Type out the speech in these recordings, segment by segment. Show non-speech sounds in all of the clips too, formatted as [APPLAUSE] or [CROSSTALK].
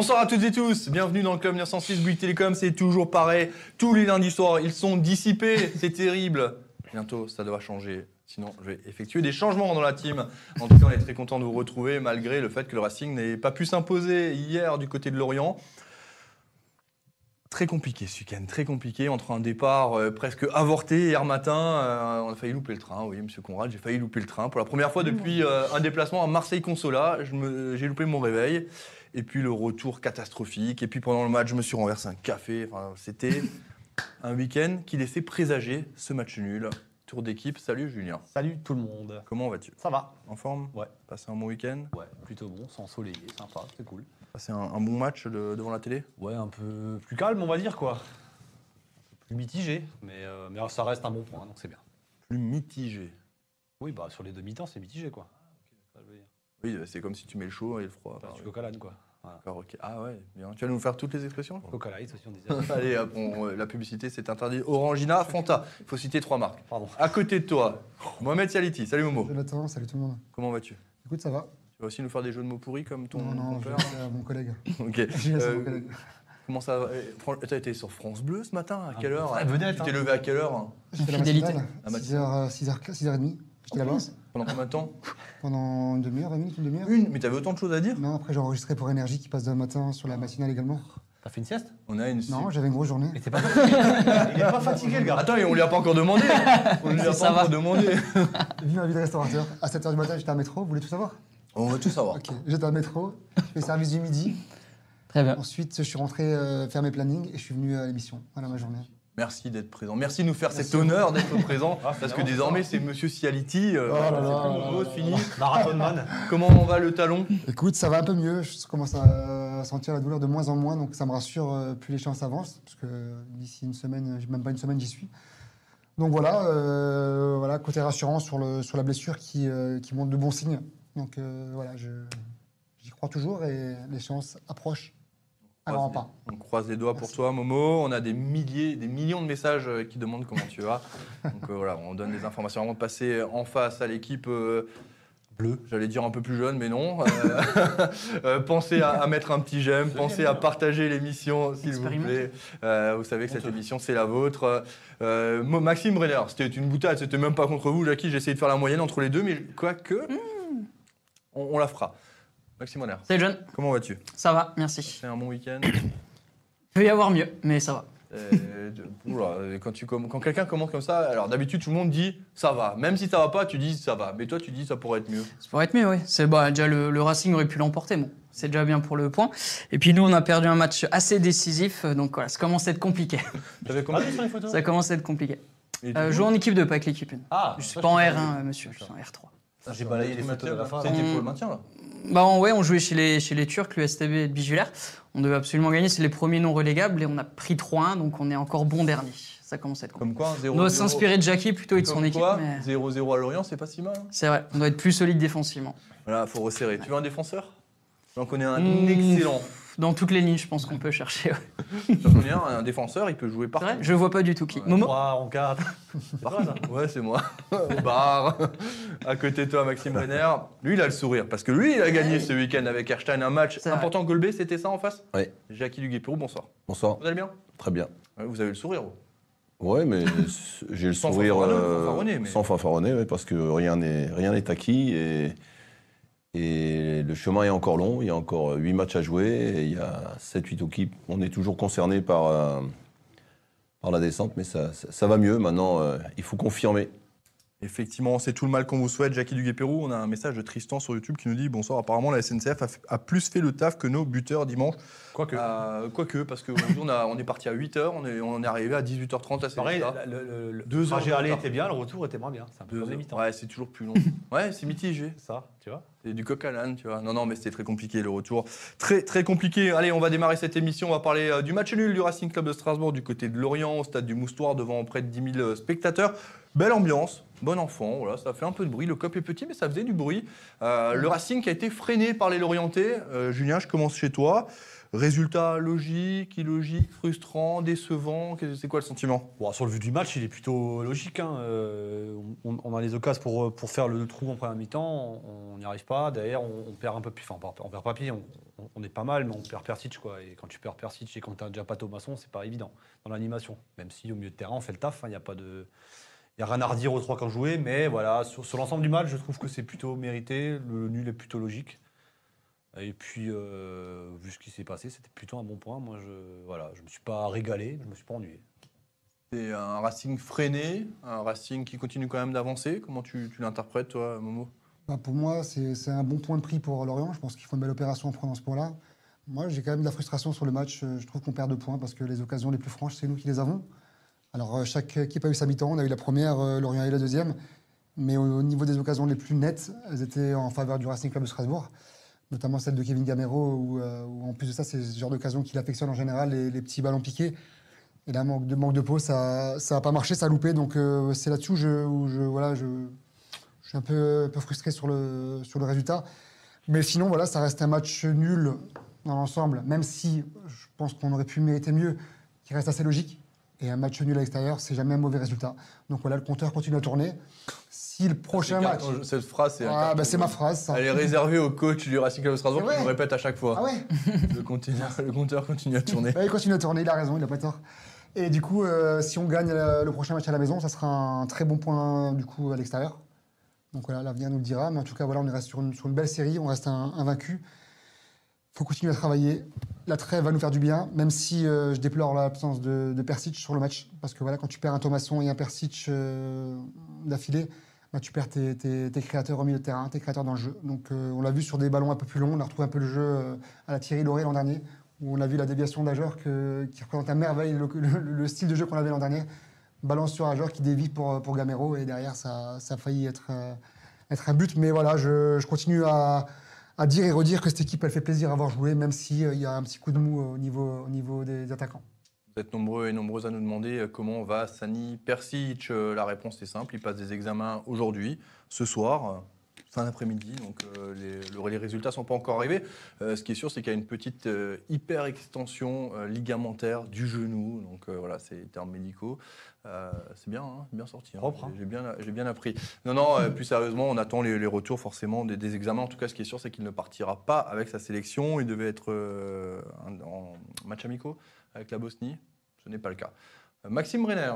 Bonsoir à toutes et tous, bienvenue dans le Club 906 Bouygues Télécom, c'est toujours pareil. Tous les lundis soirs, ils sont dissipés, c'est terrible. Bientôt, ça doit changer. Sinon, je vais effectuer des changements dans la team. En tout cas, on est très content de vous retrouver, malgré le fait que le Racing n'ait pas pu s'imposer hier du côté de Lorient. Très compliqué ce week-end, très compliqué, entre un départ euh, presque avorté hier matin, euh, on a failli louper le train, oui, monsieur Conrad, j'ai failli louper le train. Pour la première fois depuis euh, un déplacement à Marseille-Consola, j'ai loupé mon réveil. Et puis le retour catastrophique. Et puis pendant le match, je me suis renversé un café. Enfin, C'était [LAUGHS] un week-end qui laissait présager ce match nul. Tour d'équipe, salut Julien. Salut tout le monde. Comment vas-tu? Ça va En forme? Ouais. Passé un bon week-end? Ouais, plutôt bon, c'est ensoleillé, sympa, c'est cool. Passé un, un bon match de- devant la télé? Ouais, un peu plus calme, on va dire quoi. Un peu plus mitigé, mais, euh, mais ça reste un bon point, donc c'est bien. Plus mitigé. Oui, bah sur les deux mi-temps, c'est mitigé quoi. Ça, je veux dire. Oui, c'est comme si tu mets le chaud et le froid. Enfin, Ah, du oui. coca quoi. Voilà. D'accord, ok. Ah ouais, bien. Tu vas nous faire toutes les expressions Coca Light aussi, on disait. [LAUGHS] Allez, hop, on- la publicité, c'est interdit. Orangina, Fanta. Il faut citer trois marques. Pardon. À côté de toi, Mohamed Saliti. Salut Momo. Jonathan, salut tout le monde. Comment vas-tu? Écoute, ça va Tu vas aussi nous faire des jeux de mots pourris comme ton, Non, non, je à mon collègue. [LAUGHS] Ok. [LAUGHS] Je Euh, mon collègue. Comment ça va? Eh, T'as été sur France Bleu ce matin? À Ah, quelle heure? vedette, Tu t'es hein. levé à quelle heure? J'étais à la fidélité. matinale, La 6h, 6h, 6h30. J'étais là-bas Pendant combien de temps pendant une demi-heure, 20 minutes, une demi-heure. Une Mais t'avais autant de choses à dire Non, après j'ai enregistré pour Énergie qui passe demain matin sur la matinale également. T'as fait une sieste On a une. Non, j'avais une grosse journée. Et t'es pas [LAUGHS] fatigué Il est pas fatigué le gars. Attends, et on lui a pas encore demandé [LAUGHS] On lui a pas encore demandé Vu ma vie de restaurateur. À 7h du matin, j'étais à métro. Vous voulez tout savoir On va tout savoir. Ok, j'étais à métro. Je fais service du midi. Très bien. Ensuite, je suis rentré euh, faire mes plannings et je suis venu à l'émission. Voilà ma journée. Merci d'être présent. Merci de nous faire cet honneur d'être présent. Ah, parce que désormais, c'est Monsieur Cialiti. euh, Oh là c'est là plus là nouveau, là c'est fini. Marathon man. Comment on va le talon? Écoute, ça va un peu mieux. Je commence à sentir la douleur de moins en moins, donc ça me rassure. euh, Plus les chances avancent, parce que d'ici une semaine, même pas une semaine, j'y suis. Donc voilà, euh, voilà, côté rassurant sur, le, sur la blessure qui, euh, qui montre de bons signes. Donc euh, voilà, je- j'y crois toujours et les chances On croise les doigts pour toi, Momo. On a des milliers, des millions de messages euh, qui demandent comment tu vas. Donc euh, voilà, on donne des informations avant de passer en face à l'équipe euh, bleue. J'allais dire un peu plus jeune, mais non. Euh, [LAUGHS] pensez à, à mettre un petit j'aime, pensez à partager l'émission, s'il vous plaît. Euh, vous savez que cette émission, c'est la vôtre. Euh, Maxime Brenner, c'était une boutade, c'était même pas contre vous, Jackie. J'ai essayé de faire la moyenne entre les deux, mais quoique, on, on la fera. Maxime Salut John, comment vas-tu? Ça va, merci. C'est un bon week-end? Peut y avoir mieux, mais ça va. Euh, oula, euh, quand tu comm- quand quelqu'un commence comme ça, alors d'habitude tout le monde dit ça va. Même si ça va pas, tu dis ça va. Mais toi tu dis ça pourrait être mieux. Ça pourrait être mieux, oui. C'est bah, déjà le, le Racing aurait pu l'emporter, bon. C'est déjà bien pour le point. Et puis nous, on a perdu un match assez décisif, euh, donc voilà, ça commence à être compliqué. [LAUGHS] T'avais combien tu sur les photos ça commence à être compliqué. Et Euh, jouer en équipe 2, pas avec l'équipe 1. Ah, Je suis ça, pas en t'ai R1, pas euh, vu. monsieur, je suis en D'accord. R3. J'ai balayé les photos de la fin. C'était là. pour le maintien là. Bah en- ouais, on jouait chez les, chez les Turcs, l'USTB et le Bigulaire. On devait absolument gagner, c'est les premiers non relégables et on a pris 3-1, donc on est encore bon dernier. Ça commence à être compliqué. Comme quoi 0 On doit s'inspirer de Jackie plutôt et de son équipe. quoi, mais 0-0 à Lorient, c'est pas si mal. hein. C'est vrai, on doit être plus solide défensivement. Voilà, faut resserrer. Tu veux un défenseur? J'en connais un Mmh. excellent. Dans toutes les lignes, je pense qu'on peut chercher. ouais. Un, un défenseur, il peut jouer C'est partout. vrai Je vois pas du tout qui. Ouais. Momo 3 en 4. Partout. Ouais, c'est moi. [LAUGHS] Au bar. À côté de toi, Maxime Brenner. Lui, il a le sourire. Parce que lui, il a gagné ce week-end avec Erstein un match important. Golbet, c'était ça en face Ouais. Jackie Duguay-Pérou, bonsoir. Bonsoir, Vous allez bien très bien. Ouais, Vous avez le sourire. vous. Ouais, mais [LAUGHS] j'ai le Sans sourire fanfaronner, euh, fanfaronner, mais- sans fanfaronner, ouais, parce que rien n'est rien n'est acquis et, et le chemin est encore long. Il y a encore 8 matchs à jouer et il y a 7-8 équipes. On est toujours concerné par, euh, par la descente, mais ça, ça, ça va mieux. Maintenant, euh, il faut confirmer. Effectivement, c'est tout le mal qu'on vous souhaite, Jackie Duguay-Pérou. On a un message de Tristan sur YouTube qui nous dit Bonsoir, apparemment la SNCF a, plus fait le taf que nos buteurs dimanche. Quoique. Euh, Quoique, parce qu'aujourd'hui, on, a- on est parti à 8h, on est, on est arrivé à 18h30 à Pareil, le, le, le Deux trajet aller était bien, le retour était moins bien. C'est un peu comme les heures. mi-temps. Ouais, c'est toujours plus long. [LAUGHS] ouais, c'est mitigé. Ça, tu vois. C'est du coq à l'âne, tu vois. Non, non, mais c'était très compliqué le retour. Très, très compliqué. Allez, on va démarrer cette émission. On va parler euh, du match nul du Racing Club de Strasbourg du côté de Lorient, au stade du Moustoir, devant près de 10 000 spectateurs. Belle ambiance, bon enfant. Voilà, ça fait un peu de bruit. Le cop est petit, mais ça faisait du bruit. Euh, le Racing qui a été freiné par les Lorientais. Euh, Julien, je commence chez toi. Résultat logique, illogique, frustrant, décevant. C'est quoi le sentiment? Sur le vu du match, il est plutôt logique. hein. Euh, on, a les occasions pour, pour faire le trou en première mi-temps. On n'y arrive pas. Derrière, on, perd un peu plus. Enfin, on perd- pas pied. On, est pas mal, mais on perd Persic, quoi. Et quand tu perds Persic et quand tu as déjà pas Thomasson, c'est pas évident dans l'animation. Même si au milieu de terrain, on fait le taf, il n'y a pas de. Il y a rien à redire aux trois qui ont joué, mais voilà, sur, sur l'ensemble du match, je trouve que c'est plutôt mérité. Le nul est plutôt logique. Et puis, euh, vu ce qui s'est passé, c'était plutôt un bon point. Moi, je voilà, je me suis pas régalé, je me suis pas ennuyé. C'est un Racing freiné, un Racing qui continue quand même d'avancer. Comment tu, tu l'interprètes, toi, Momo? Bah, pour moi, c'est un bon point de prix pour Lorient. Je pense qu'ils font une belle opération en prenant ce point-là. Moi, j'ai quand même de la frustration sur le match. Je trouve qu'on perd deux points parce que les occasions les plus franches, c'est nous qui les avons. Alors, euh, chaque équipe a eu sa mi-temps. On a eu la première, euh, Lorient a eu la deuxième. Mais au, au niveau des occasions les plus nettes, elles étaient en faveur du Racing Club de Strasbourg. Notamment celle de Kevin Gamero, où, euh, où en plus de ça, c'est ce genre d'occasion qu'il affectionne en général, les, les petits ballons piqués. Et là, manque de, manque de peau, ça n'a pas marché, ça a loupé. Donc, euh, c'est là-dessus où je, voilà, je, je suis un peu, un peu frustré sur le, sur le résultat. Mais sinon, voilà, ça reste un match nul dans l'ensemble, même si je pense qu'on aurait pu mériter mieux, qui reste assez logique. Et un match nul à l'extérieur, c'est jamais un mauvais résultat. Donc voilà, le compteur continue à tourner. Si le prochain match. Cette phrase, c'est Ah, bah, c'est ma phrase. ça. Elle est réservée au coach du Racing Club de Strasbourg qui nous répète à chaque fois. Ah ouais [LAUGHS] le, le compteur continue à tourner. Ouais, il continue à tourner, il a raison, il n'a pas tort. Et du coup, euh, si on gagne euh, le prochain match à la maison, ça sera un très bon point du coup à l'extérieur. Donc voilà, l'avenir nous le dira. Mais en tout cas, voilà, on reste sur une, sur une belle série, on reste invaincu. Il faut continuer à travailler. La trêve va nous faire du bien, même si euh, je déplore l'absence de, Persic sur le match. Parce que voilà, quand tu perds un Thomasson et un Persic euh, d'affilée, bah, tu perds tes, créateurs au milieu de terrain, tes créateurs dans le jeu. Donc euh, on l'a vu sur des ballons un peu plus longs, on a retrouvé un peu le jeu à la Thierry Lauré l'an dernier, où on a vu la déviation d'Ajor qui représente à merveille le, le- le style de jeu qu'on avait l'an dernier. Balance sur Ajor qui dévie pour, Gamero et derrière ça, ça a failli être, être un but. Mais voilà, je continue à, à dire et redire que cette équipe elle fait plaisir à avoir joué, même s'il il y a un petit coup de mou au niveau, au niveau des attaquants. Vous êtes nombreux et nombreuses à nous demander euh, comment va Sani Persic. Euh, La réponse est simple, il passe des examens aujourd'hui, ce soir, euh, fin d'après-midi, donc euh, les, le- les résultats ne sont pas encore arrivés. Euh, ce qui est sûr, c'est qu'il y a une petite euh, hyper-extension euh, ligamentaire du genou, donc voilà, c'est les termes médicaux. C'est bien, hein, bien sorti. hein. Propre, hein. J'ai bien, bien appris. Non, non, plus sérieusement, on attend les, les retours forcément des, des examens. En tout cas, ce qui est sûr, c'est qu'il ne partira pas avec sa sélection. Il devait être en match amicaux avec la Bosnie. Ce n'est pas le cas. Maxime Brenner,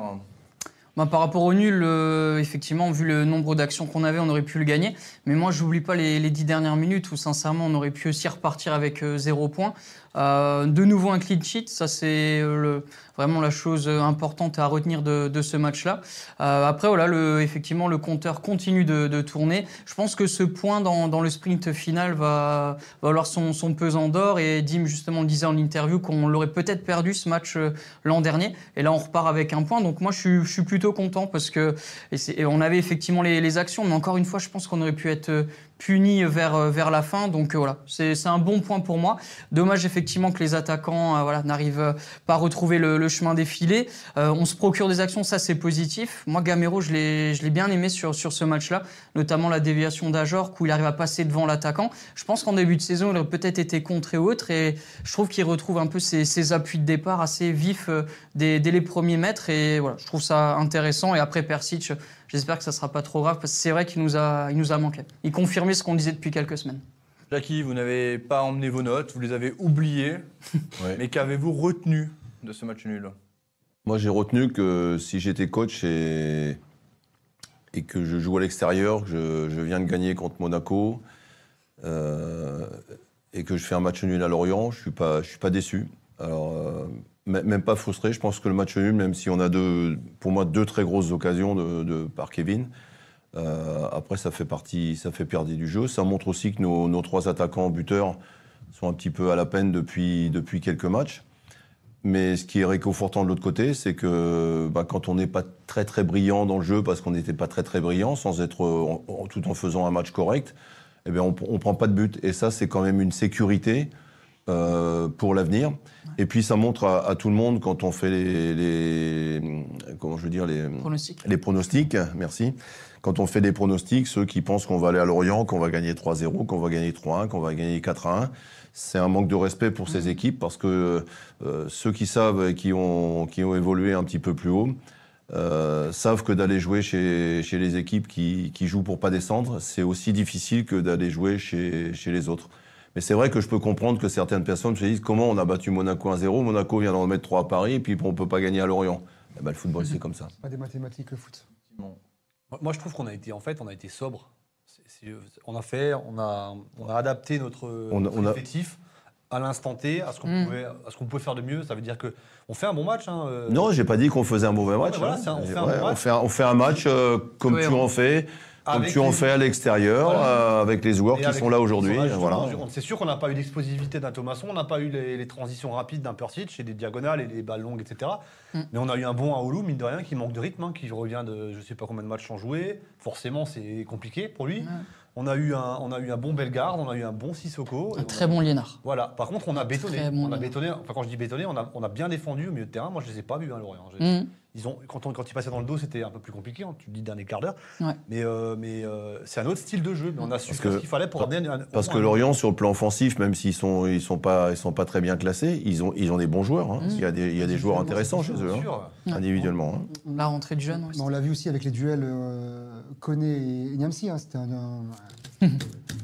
Bah, par rapport au nul, euh, effectivement, vu le nombre d'actions qu'on avait, on aurait pu le gagner. Mais moi, j'oublie pas les, les dix dernières minutes où, sincèrement, on aurait pu aussi repartir avec euh, zéro point. Euh, de nouveau un clean sheet, ça c'est euh, vraiment la chose importante à retenir de, de ce match-là. Euh, après, voilà, le, effectivement, le compteur continue de, de tourner. Je pense que ce point dans, dans le sprint final va, va avoir son, son pesant d'or. Et Dim, justement, le disait en interview qu'on l'aurait peut-être perdu ce match euh, l'an dernier. Et là, on repart avec un point. Donc moi, je suis, je suis plutôt content parce que et on avait effectivement les, les actions, mais encore une fois, je pense qu'on aurait pu être puni vers, euh, vers la fin. Donc euh, voilà, c'est un bon point pour moi. Dommage effectivement que les attaquants euh, voilà, n'arrivent pas à retrouver le, chemin des on se procure des actions, ça c'est positif. Moi, Gamero, je l'ai bien aimé sur, sur ce match-là, notamment la déviation d'Ajor, où il arrive à passer devant l'attaquant. Je pense qu'en début de saison, il aurait peut-être été contré ou autre, et je trouve qu'il retrouve un peu ses, ses appuis de départ assez vifs dès, dès les premiers mètres, et voilà, je trouve ça intéressant. Et après Persic, j'espère que ça sera pas trop grave, parce que c'est vrai qu'il nous a, il nous a manqué. Il confirmait ce qu'on disait depuis quelques semaines. Jackie, vous n'avez pas emmené vos notes, vous les avez oubliées. [LAUGHS] Ouais. Mais qu'avez-vous retenu de ce match nul? Moi, j'ai retenu que si j'étais coach et, et que je joue à l'extérieur, que je, je viens de gagner contre Monaco euh, et que je fais un match nul à Lorient, je ne suis, pas- je suis pas déçu. Alors, euh, même pas frustré. Je pense que le match nul, même si on a deux, pour moi deux très grosses occasions de, par Kevin, euh, après, ça fait partie, ça fait partie du jeu. Ça montre aussi que nos, trois attaquants buteurs sont un petit peu à la peine depuis, depuis quelques matchs. Mais ce qui est réconfortant de l'autre côté, c'est que bah, quand on n'est pas très très brillant dans le jeu, parce qu'on n'était pas très très brillant, sans être tout en faisant un match correct, eh bien on, on prend pas de but. Et ça, c'est quand même une sécurité euh, pour l'avenir. Et puis ça montre à, à tout le monde quand on fait les, les comment je veux dire les Pronostic les pronostics, merci. Quand on fait des pronostics, ceux qui pensent qu'on va aller à Lorient, qu'on va gagner 3-0, qu'on va gagner 3-1, qu'on va gagner 4-1, c'est un manque de respect pour ces équipes parce que euh, ceux qui savent et qui ont, qui ont évolué un petit peu plus haut euh, savent que d'aller jouer chez, chez les équipes qui, qui jouent pour pas descendre, c'est aussi difficile que d'aller jouer chez, chez les autres. Mais c'est vrai que je peux comprendre que certaines personnes se disent comment on a battu Monaco 1-0, Monaco vient d'en mettre 3 à Paris, et puis on ne peut pas gagner à Lorient. Eh ben, le football, c'est comme ça. Pas des mathématiques, le foot. Moi- Moi, je trouve qu'on a été, en fait, on a été sobre. C'est- c'est- on a fait, on a, on a adapté notre, On a- notre on a- effectif à l'instant T, à ce qu'on Mm. pouvait, à ce qu'on pouvait faire de mieux. Ça veut dire que on fait un bon match. Hein, euh, Non, j'ai pas dit qu'on faisait un mauvais match. hein. un- on fait un Ouais, bon on match. fait un- on fait un match euh, comme tu en fais, comme Avec tu en les- fais à l'extérieur, Voilà. euh, avec les joueurs Et qui sont là aujourd'hui. Voilà, C'est sûr qu'on n'a pas eu l'explosivité d'un Thomasson, on n'a pas eu les, les transitions rapides d'un Persic et des diagonales et des balles longues, etc. Mm. Mais on a eu un bon Aoulou, mine de rien, qui manque de rythme, hein, qui revient de je sais pas combien de matchs sans jouer. Forcément, c'est compliqué pour lui. On, a eu un, on a eu un bon Bellegarde, on a eu un bon Sissoko. Un très a- bon Liénard. Voilà. Par contre, on a bétonné. bon on a bétonné. Enfin, quand je dis bétonné, on a, on a bien défendu au milieu de terrain. Moi, je les ai pas vus, hein, Lorient. Ils ont, quand, on- quand ils passaient dans le dos, c'était un peu plus compliqué. hein, tu le dis dernier quart d'heure. Ouais. Mais, euh, mais euh, c'est un autre style de jeu. Mais on a su ce qu'il fallait pour amener un. Parce que Lorient, sur le plan offensif, même s'ils sont, ils sont pas, ils sont pas très bien classés, ils ont, ils ont des bons joueurs. hein. Mm. Il y a des, il y a des joueurs intéressants chez eux, hein, individuellement. hein. La rentrée de jeunes. Mais on l'a vu aussi avec les duels euh, Koné et Niamsi. hein, C'était un- un- [LAUGHS]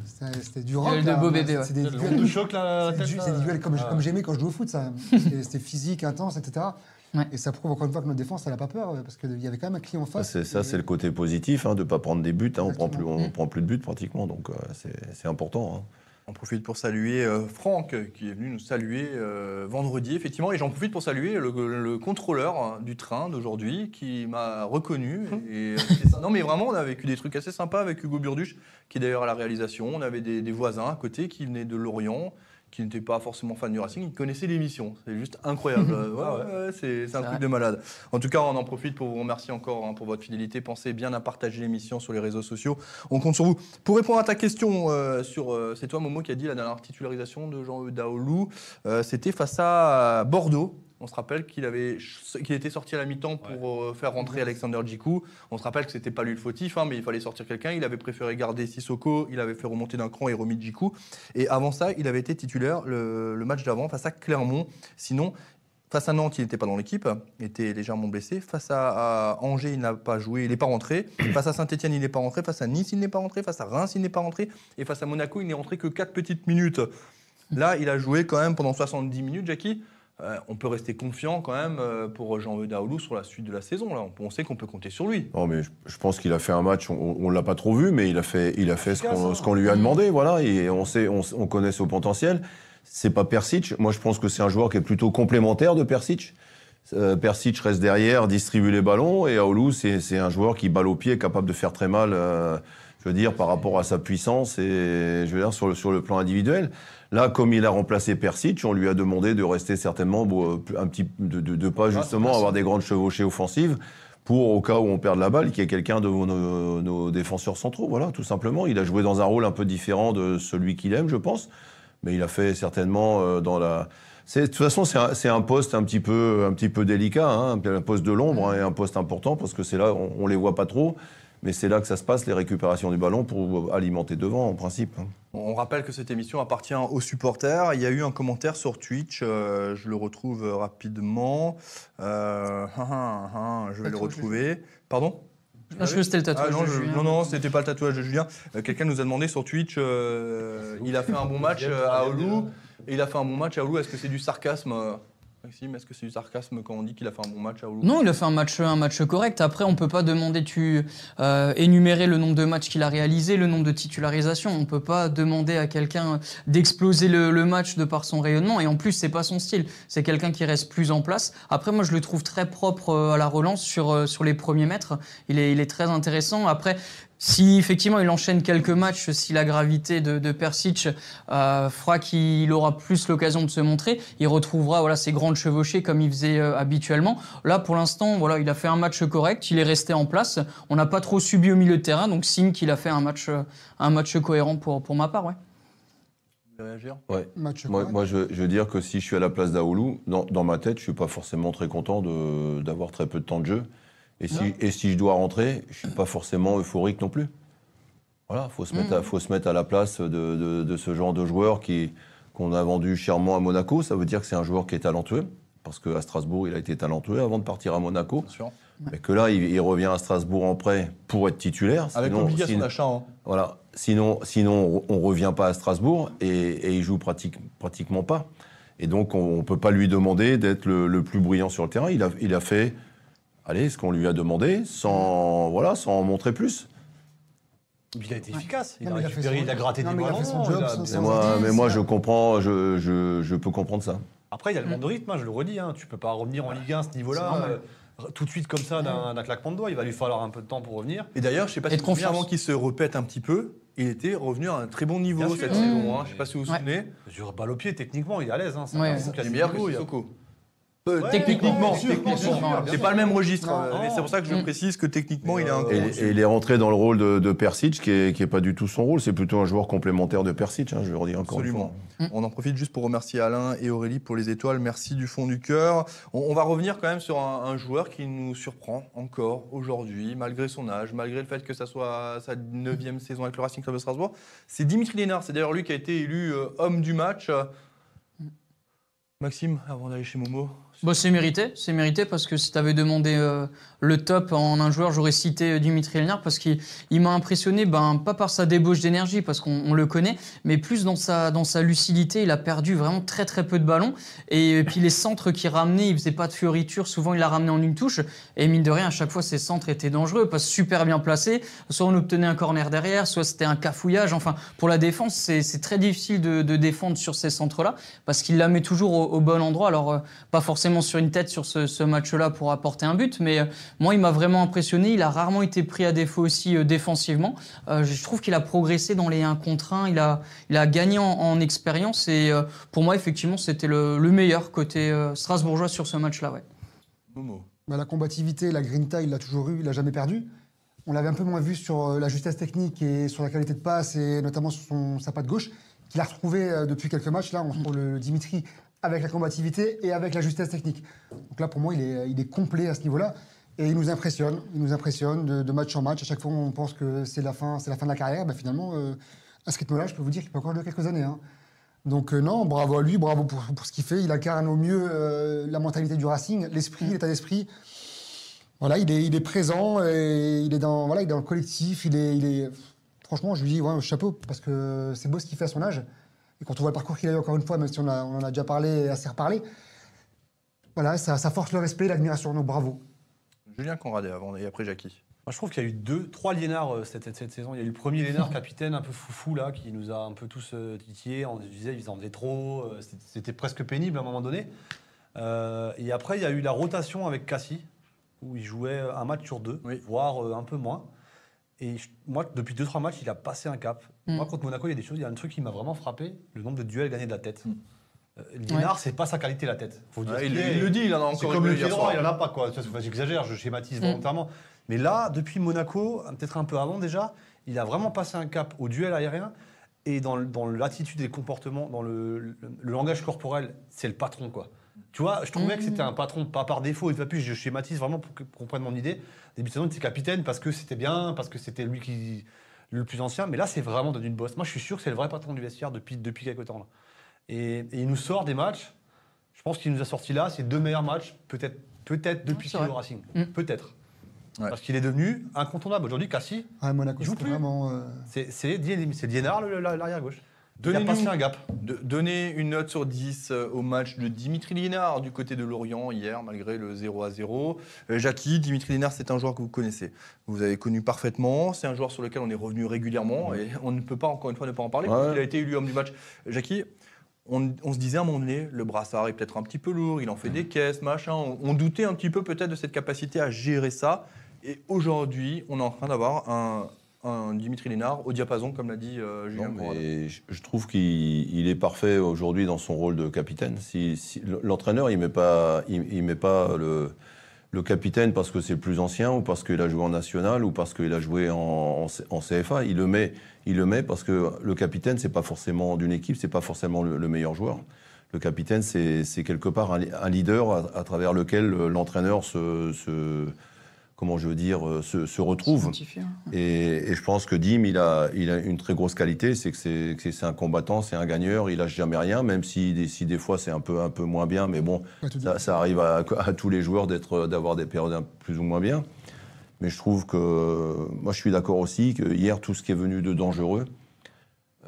c'était- c'était du rock. De beau bébé, ouais. C'est des Le duels de choc là. [LAUGHS] C'est des duels comme, Ah. comme j'aimais quand je jouais au foot, ça. [LAUGHS] C'était c'était physique, intense, etc. Ouais. Et ça prouve encore une fois que notre défense, elle n'a pas peur, euh, parce qu'il y avait quand même un client en Ça, face. c'est, ça, Et- c'est le côté positif, hein, de ne pas prendre des buts. hein. on prend plus, Exactement. on Mm. prend plus de buts pratiquement, donc euh, c'est, c'est important. hein. On profite pour saluer euh, Franck qui est venu nous saluer euh, vendredi, effectivement. Et j'en profite pour saluer le, le contrôleur hein, du train d'aujourd'hui qui m'a reconnu. Et, euh, ça. non, mais vraiment, on a vécu des trucs assez sympas avec Hugo Burduche, qui est d'ailleurs à la réalisation. On avait des, des voisins à côté qui venaient de Lorient, qui n'étaient pas forcément fans du Racing, ils connaissaient l'émission. C'est juste incroyable. [LAUGHS] Ouais, Ah ouais. ouais, c'est un truc vrai. de malade. En tout cas, on en profite pour vous remercier encore hein, pour votre fidélité. Pensez bien à partager l'émission sur les réseaux sociaux. On compte sur vous. Pour répondre à ta question euh, sur, euh, c'est toi Momo qui a dit la dernière titularisation de Jean Daoulou, euh, c'était face à Bordeaux. On se rappelle qu'il avait, qu'il était sorti à la mi-temps pour euh, faire rentrer Alexander Djikou. On se rappelle que c'était pas lui le fautif, hein, mais il fallait sortir quelqu'un. Il avait préféré garder Sissoko. Il avait fait remonter d'un cran et remis Djikou. Et avant ça, il avait été titulaire le, le match d'avant face à Clermont. Sinon, Face à Nantes, il n'était pas dans l'équipe, il était légèrement blessé. Face à, à Angers, il n'a pas joué, il n'est pas rentré. [COUGHS] Face à Saint-Etienne, il n'est pas rentré. Face à Nice, il n'est pas rentré. Face à Reims, il n'est pas rentré. Et face à Monaco, il n'est rentré que 4 petites minutes. Là, il a joué quand même pendant 70 minutes, Jackie. Euh, on peut rester confiant quand même euh, pour Jean Daoulou sur la suite de la saison. Là. On, sait qu'on peut compter sur lui. Non, mais je, pense qu'il a fait un match, on ne l'a pas trop vu, mais il a fait, il a fait ce, qu'on, lui a demandé. Voilà, et on, sait, on, on connaît son potentiel. C'est pas Persic. Moi, je pense que c'est un joueur qui est plutôt complémentaire de Persic. Euh, Persic reste derrière, distribue les ballons, et Aoulou, c'est, c'est un joueur qui balle au pied, capable de faire très mal, euh, je veux dire, par rapport à sa puissance et je veux dire, sur le, sur le plan individuel. Là, comme il a remplacé Persic, on lui a demandé de rester certainement bon, un petit, de, de, de pas justement avoir des grandes chevauchées offensives pour, au cas où on perd la balle, qu'il y ait quelqu'un de nos, nos défenseurs centraux. Voilà, tout simplement. Il a joué dans un rôle un peu différent de celui qu'il aime, je pense. Mais il a fait certainement euh, dans la. De toute façon, c'est un, c'est un poste un petit peu, un petit peu délicat, hein, un poste de l'ombre hein, et un poste important parce que c'est là, on, on les voit pas trop, mais c'est là que ça se passe, les récupérations du ballon pour alimenter devant, en principe. hein. On rappelle que cette émission appartient aux supporters. Il y a eu un commentaire sur Twitch, euh, je le retrouve rapidement. Euh, ah, ah, ah, je vais le retrouver. Pardon? Ah, je veux c'était le tatouage. Ah non, de je- Julien. non, non, c'était pas le tatouage de Julien. Euh, Quelqu'un nous a demandé sur Twitch, euh, il a fait un bon match à Oulu. Et il a fait un bon match à Oulu. Est-ce que c'est du sarcasme euh, Maxime, est-ce que c'est du sarcasme quand on dit qu'il a fait un bon match à Oulu Non, il a fait un match, un match correct. Après, on peut pas demander, tu euh, énumérer le nombre de matchs qu'il a réalisé, le nombre de titularisations. On peut pas demander à quelqu'un d'exploser le, le match de par son rayonnement. Et en plus, c'est pas son style. C'est quelqu'un qui reste plus en place. Après, moi, je le trouve très propre euh, à la relance sur euh, sur les premiers mètres. Il est, il est très intéressant. Après. Si effectivement il enchaîne quelques matchs, si la gravité de, de Persic euh, fera qu'il aura plus l'occasion de se montrer, il retrouvera voilà ses grandes chevauchées comme il faisait euh, habituellement. Là, pour l'instant, voilà, il a fait un match correct, il est resté en place. On n'a pas trop subi au milieu de terrain, donc signe qu'il a fait un match, euh, un match cohérent pour, pour ma part. Ouais. Match Moi, je, je veux dire que si je suis à la place d'Aoulou, dans, dans ma tête, je suis pas forcément très content de- d'avoir très peu de temps de jeu. Et si, et si je dois rentrer, je suis pas forcément euphorique non plus. Voilà, faut se mettre, à, faut se mettre à la place de, de- de ce genre de joueur qui qu'on a vendu chèrement à Monaco. Ça veut dire que c'est un joueur qui est talentueux, parce qu'à Strasbourg, il a été talentueux avant de partir à Monaco. Bien sûr. Mais que là, il, il revient à Strasbourg en prêt pour être titulaire. Avec Sinon- obligation sinon- d'achat. hein. Voilà. Sinon, sinon on ne revient pas à Strasbourg et, et il joue pratique- pratiquement pas. Et donc, on ne peut pas lui demander d'être le, le plus brillant sur le terrain. Il a, il a fait, allez, ce qu'on lui a demandé, sans, voilà, sans en montrer plus. Il a été efficace. Il Non, a mais il a fait récupéré, son- il a gratté non, des mais il a ballons. fait son il job a- sans- Mais moi, mais moi, je comprends, je, je, je peux comprendre ça. Après, il y a le manque de rythme, hein, je le redis. Hein. Tu peux pas revenir en Ligue 1 à ce niveau-là euh, tout de suite comme ça d'un claquement de doigts. Il va lui falloir un peu de temps pour revenir. Et d'ailleurs, je sais pas Et si vous avant qu'il se répète un petit peu, il était revenu à un très bon niveau cette saison. hein. Mmh. Je sais pas si vous vous Ouais. souvenez. Sur balle au pied, techniquement, il est à l'aise. Hein. C'est Ouais. un meilleur que Ouais, techniquement, C'est pas le même registre. Euh, mais C'est pour ça que je Mm. précise que techniquement, il est un Euh, Et, et il est rentré dans le rôle de, de Persic, qui est, qui est pas du tout son rôle. C'est plutôt un joueur complémentaire de Persic, hein, je le redis encore Absolument. une fois. On en profite juste pour remercier Alain et Aurélie pour les étoiles. Merci du fond du cœur. On, on va revenir quand même sur un, un joueur qui nous surprend encore aujourd'hui, malgré son âge, malgré le fait que ça soit sa neuvième saison avec le Racing Club de Strasbourg. C'est Dimitri Lénard. C'est d'ailleurs lui qui a été élu euh, homme du match. Euh, Maxime, avant d'aller chez Momo. Bon, c'est mérité, c'est mérité parce que si tu avais demandé euh, le top en un joueur, j'aurais cité euh, Dimitri Lénard parce qu'il il m'a impressionné, ben, pas par sa débauche d'énergie parce qu'on on le connaît, mais plus dans sa, dans sa lucidité. Il a perdu vraiment très très peu de ballons et, puis les centres qu'il ramenait, il faisait pas de fioritures, souvent il l'a ramené en une touche et mine de rien, à chaque fois ses centres étaient dangereux parce super bien placés. Soit on obtenait un corner derrière, soit c'était un cafouillage. Enfin, pour la défense, c'est très difficile de, défendre sur ces centres-là parce qu'il la met toujours au, bon endroit. Alors, euh, pas forcément sur une tête sur ce, ce match-là pour apporter un but, mais euh, moi, il m'a vraiment impressionné. Il a rarement été pris à défaut aussi euh, défensivement. Euh, je trouve qu'il a progressé dans les 1 contre 1. Il a, il a gagné en, en expérience et euh, pour moi, effectivement, c'était le, le meilleur côté euh, strasbourgeois sur ce match-là. Ouais. Momo. Bah, la combativité, la grinta, il l'a toujours eu, il l'a jamais perdu. On l'avait un peu moins vu sur la justesse technique et sur la qualité de passe et notamment sur son, sa patte gauche, qu'il a retrouvé depuis quelques matchs. Là, on retrouve le Dimitri avec la combativité et avec la justesse technique. Donc là, pour moi, il est, est complet à ce niveau-là. Et il nous impressionne, il nous impressionne de, match en match. À chaque fois, on pense que c'est la fin, la fin de la carrière. Bah, finalement, euh, à ce rythme-là, je peux vous dire qu'il peut encore durer quelques années. hein. Donc euh, non, bravo à lui, bravo pour, ce qu'il fait. Il incarne au mieux euh, la mentalité du Racing, l'esprit, l'état d'esprit. Voilà, il est, présent, et il est dans, le collectif. Il est, franchement, je lui dis ouais, chapeau parce que c'est beau ce qu'il fait à son âge. Et quand on voit le parcours qu'il a eu encore une fois, même si on, a- on en a déjà parlé et assez reparlé, voilà, ça, ça force le respect, et l'admiration. Donc bravo. Julien Conradé avant et après Jackie. Moi, je trouve qu'il y a eu deux, trois Liénards euh, cette, cette saison. Il y a eu le premier Liénard, [LAUGHS] capitaine, un peu foufou, là, qui nous a un peu tous euh, titillés. On disait qu'ils en faisaient trop. euh, c'était- presque pénible à un moment donné. Euh, et après, il y a eu la rotation avec Cassie, où il jouait un match sur deux, Oui. voire euh, un peu moins. Et je- moi, depuis deux, trois matchs, il a passé un cap. Mm. Moi, contre Monaco, il y a des choses. Il y a un truc qui m'a vraiment frappé le nombre de duels gagnés de la tête. Mm. Euh, Liénard, c'est pas sa qualité, la tête. Faut dire Ouais, ce il, qu'il est. il le dit, il en a C'est encore comme le pied droit, il en a pas quoi. Enfin, J'exagère, je schématise Mm. volontairement. Mais là, depuis Monaco, peut-être un peu avant déjà, il a vraiment passé un cap au duel aérien et dans, l'attitude et le comportement, dans le, le- le langage corporel, c'est le patron quoi. Tu vois, je trouvais que c'était un patron, pas par défaut, et pas plus, je schématise vraiment pour qu'on comprenne mon idée. Début de saison, il était capitaine parce que c'était bien, parce que c'était lui qui le plus ancien, mais là, c'est vraiment devenu une bosse. Moi, je suis sûr que c'est le vrai patron du vestiaire depuis, depuis quelques temps. Là. Et, et il nous sort des matchs, je pense qu'il nous a sorti là, ses deux meilleurs matchs, peut-être peut-être depuis c'est qu'il est au Racing. Mm. Peut-être. Ouais. Parce qu'il est devenu incontournable. Aujourd'hui, Cassie, Ouais, Monaco, joue plus. vraiment. euh, c'est c'est Dien- c'est Dienard, l'arrière-gauche. Il a Donnez-nous- passé un gap. Donner une note sur 10 euh, au match de Dimitri Linard du côté de Lorient hier, malgré le 0 à 0. Euh, Jackie, Dimitri Linard, c'est un joueur que vous connaissez. Vous avez connu parfaitement. C'est un joueur sur lequel on est revenu régulièrement et on ne peut pas, encore une fois, ne pas en parler. Ouais. parce qu'il a été élu homme du match. Jackie, on, on se disait à un moment donné, le brassard est peut-être un petit peu lourd, il en fait des caisses, machin. On, on doutait un petit peu peut-être de cette capacité à gérer ça. Et aujourd'hui, on est en train d'avoir un, un Dimitri Lénard au diapason, comme l'a dit euh, Julien Non, mais je, je trouve qu'il il est parfait aujourd'hui dans son rôle de capitaine. Si, si- l'entraîneur, il met pas, il, il met pas le, le capitaine parce que c'est le plus ancien ou parce qu'il a joué en national ou parce qu'il a joué en, en C- en CFA. Il le met, il le met parce que le capitaine, c'est pas forcément d'une équipe, c'est pas forcément le, le meilleur joueur. Le capitaine, c'est quelque part un, leader à, à travers lequel l'entraîneur se, se- comment je veux dire, euh, se, se retrouvent. Hein. Et, et je pense que Dim, il a, il a une très grosse qualité, c'est que c'est- un combattant, c'est un gagneur, il lâche jamais rien, même si, des- si des fois c'est un peu, un peu moins bien, mais bon, ça, ça arrive à, à tous les joueurs d'avoir des périodes un- plus ou moins bien. Mais je trouve que, moi je suis d'accord aussi que hier, tout ce qui est venu de dangereux,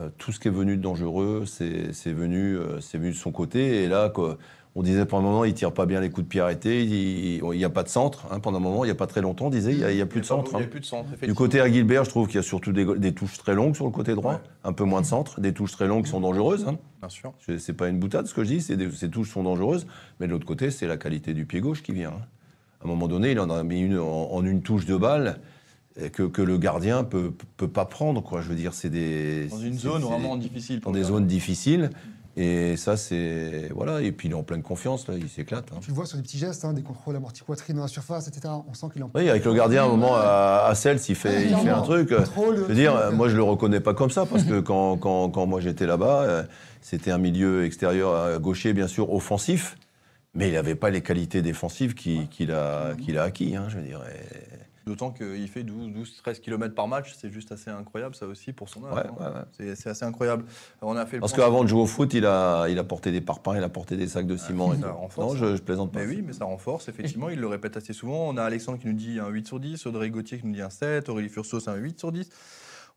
euh, tout ce qui est venu de dangereux, c'est venu, euh, venu de son côté. Et là, quoi, on disait pendant un moment, il tire pas bien les coups de pied arrêtés, il n'y a pas de centre. hein, pendant un moment, il n'y a pas très longtemps, on disait, il n'y a, y a plus de centre. Il n'y hein. a plus de centre, Du côté à Gilbert, je trouve qu'il y a surtout des, des touches très longues sur le côté droit, Ouais. un peu moins de centre, des touches très longues qui sont dangereuses. Hein. Bien sûr. C'est pas une boutade ce que je dis, des- ces touches sont dangereuses, mais de l'autre côté, c'est la qualité du pied gauche qui vient. hein. À un moment donné, il en a mis une en, en une touche de balle que, que le gardien peut, peut pas prendre. Quoi. Je veux dire, c'est des Dans une zone vraiment difficile. dans des zones difficiles. Et ça, c'est voilà. Et puis il est en pleine confiance là, il s'éclate. hein. Tu le vois sur des petits gestes, hein, des contrôles amortis poitrine dans la surface, etc. On sent qu'il en Oui, avec le gardien, à un moment, à, à Cels, il fait, il fait un truc. euh, Contrôle, Je veux dire, truc. moi je le reconnais pas comme ça parce que [LAUGHS] quand, quand, quand moi j'étais là-bas, euh, c'était un milieu extérieur gaucher, bien sûr, offensif, mais il n'avait pas les qualités défensives qui- qu'il a, qu'il a acquis. hein, je veux dire. Et- D'autant qu'il fait 12-13 km par match, c'est juste assez incroyable ça aussi pour son âge. Ouais, hein. ouais, ouais. C'est- assez incroyable. On a fait Parce qu'avant de jouer au foot, il a, il a porté des parpaings, il a porté des sacs de ciment. et ça tout. renforce, non, je, je plaisante pas. Mais oui, mais ça renforce, effectivement, il le répète assez souvent. On a Alexandre qui nous dit un 8 sur 10, Audrey Gauthier qui nous dit un 7, Aurélie Furso c'est un 8 sur 10.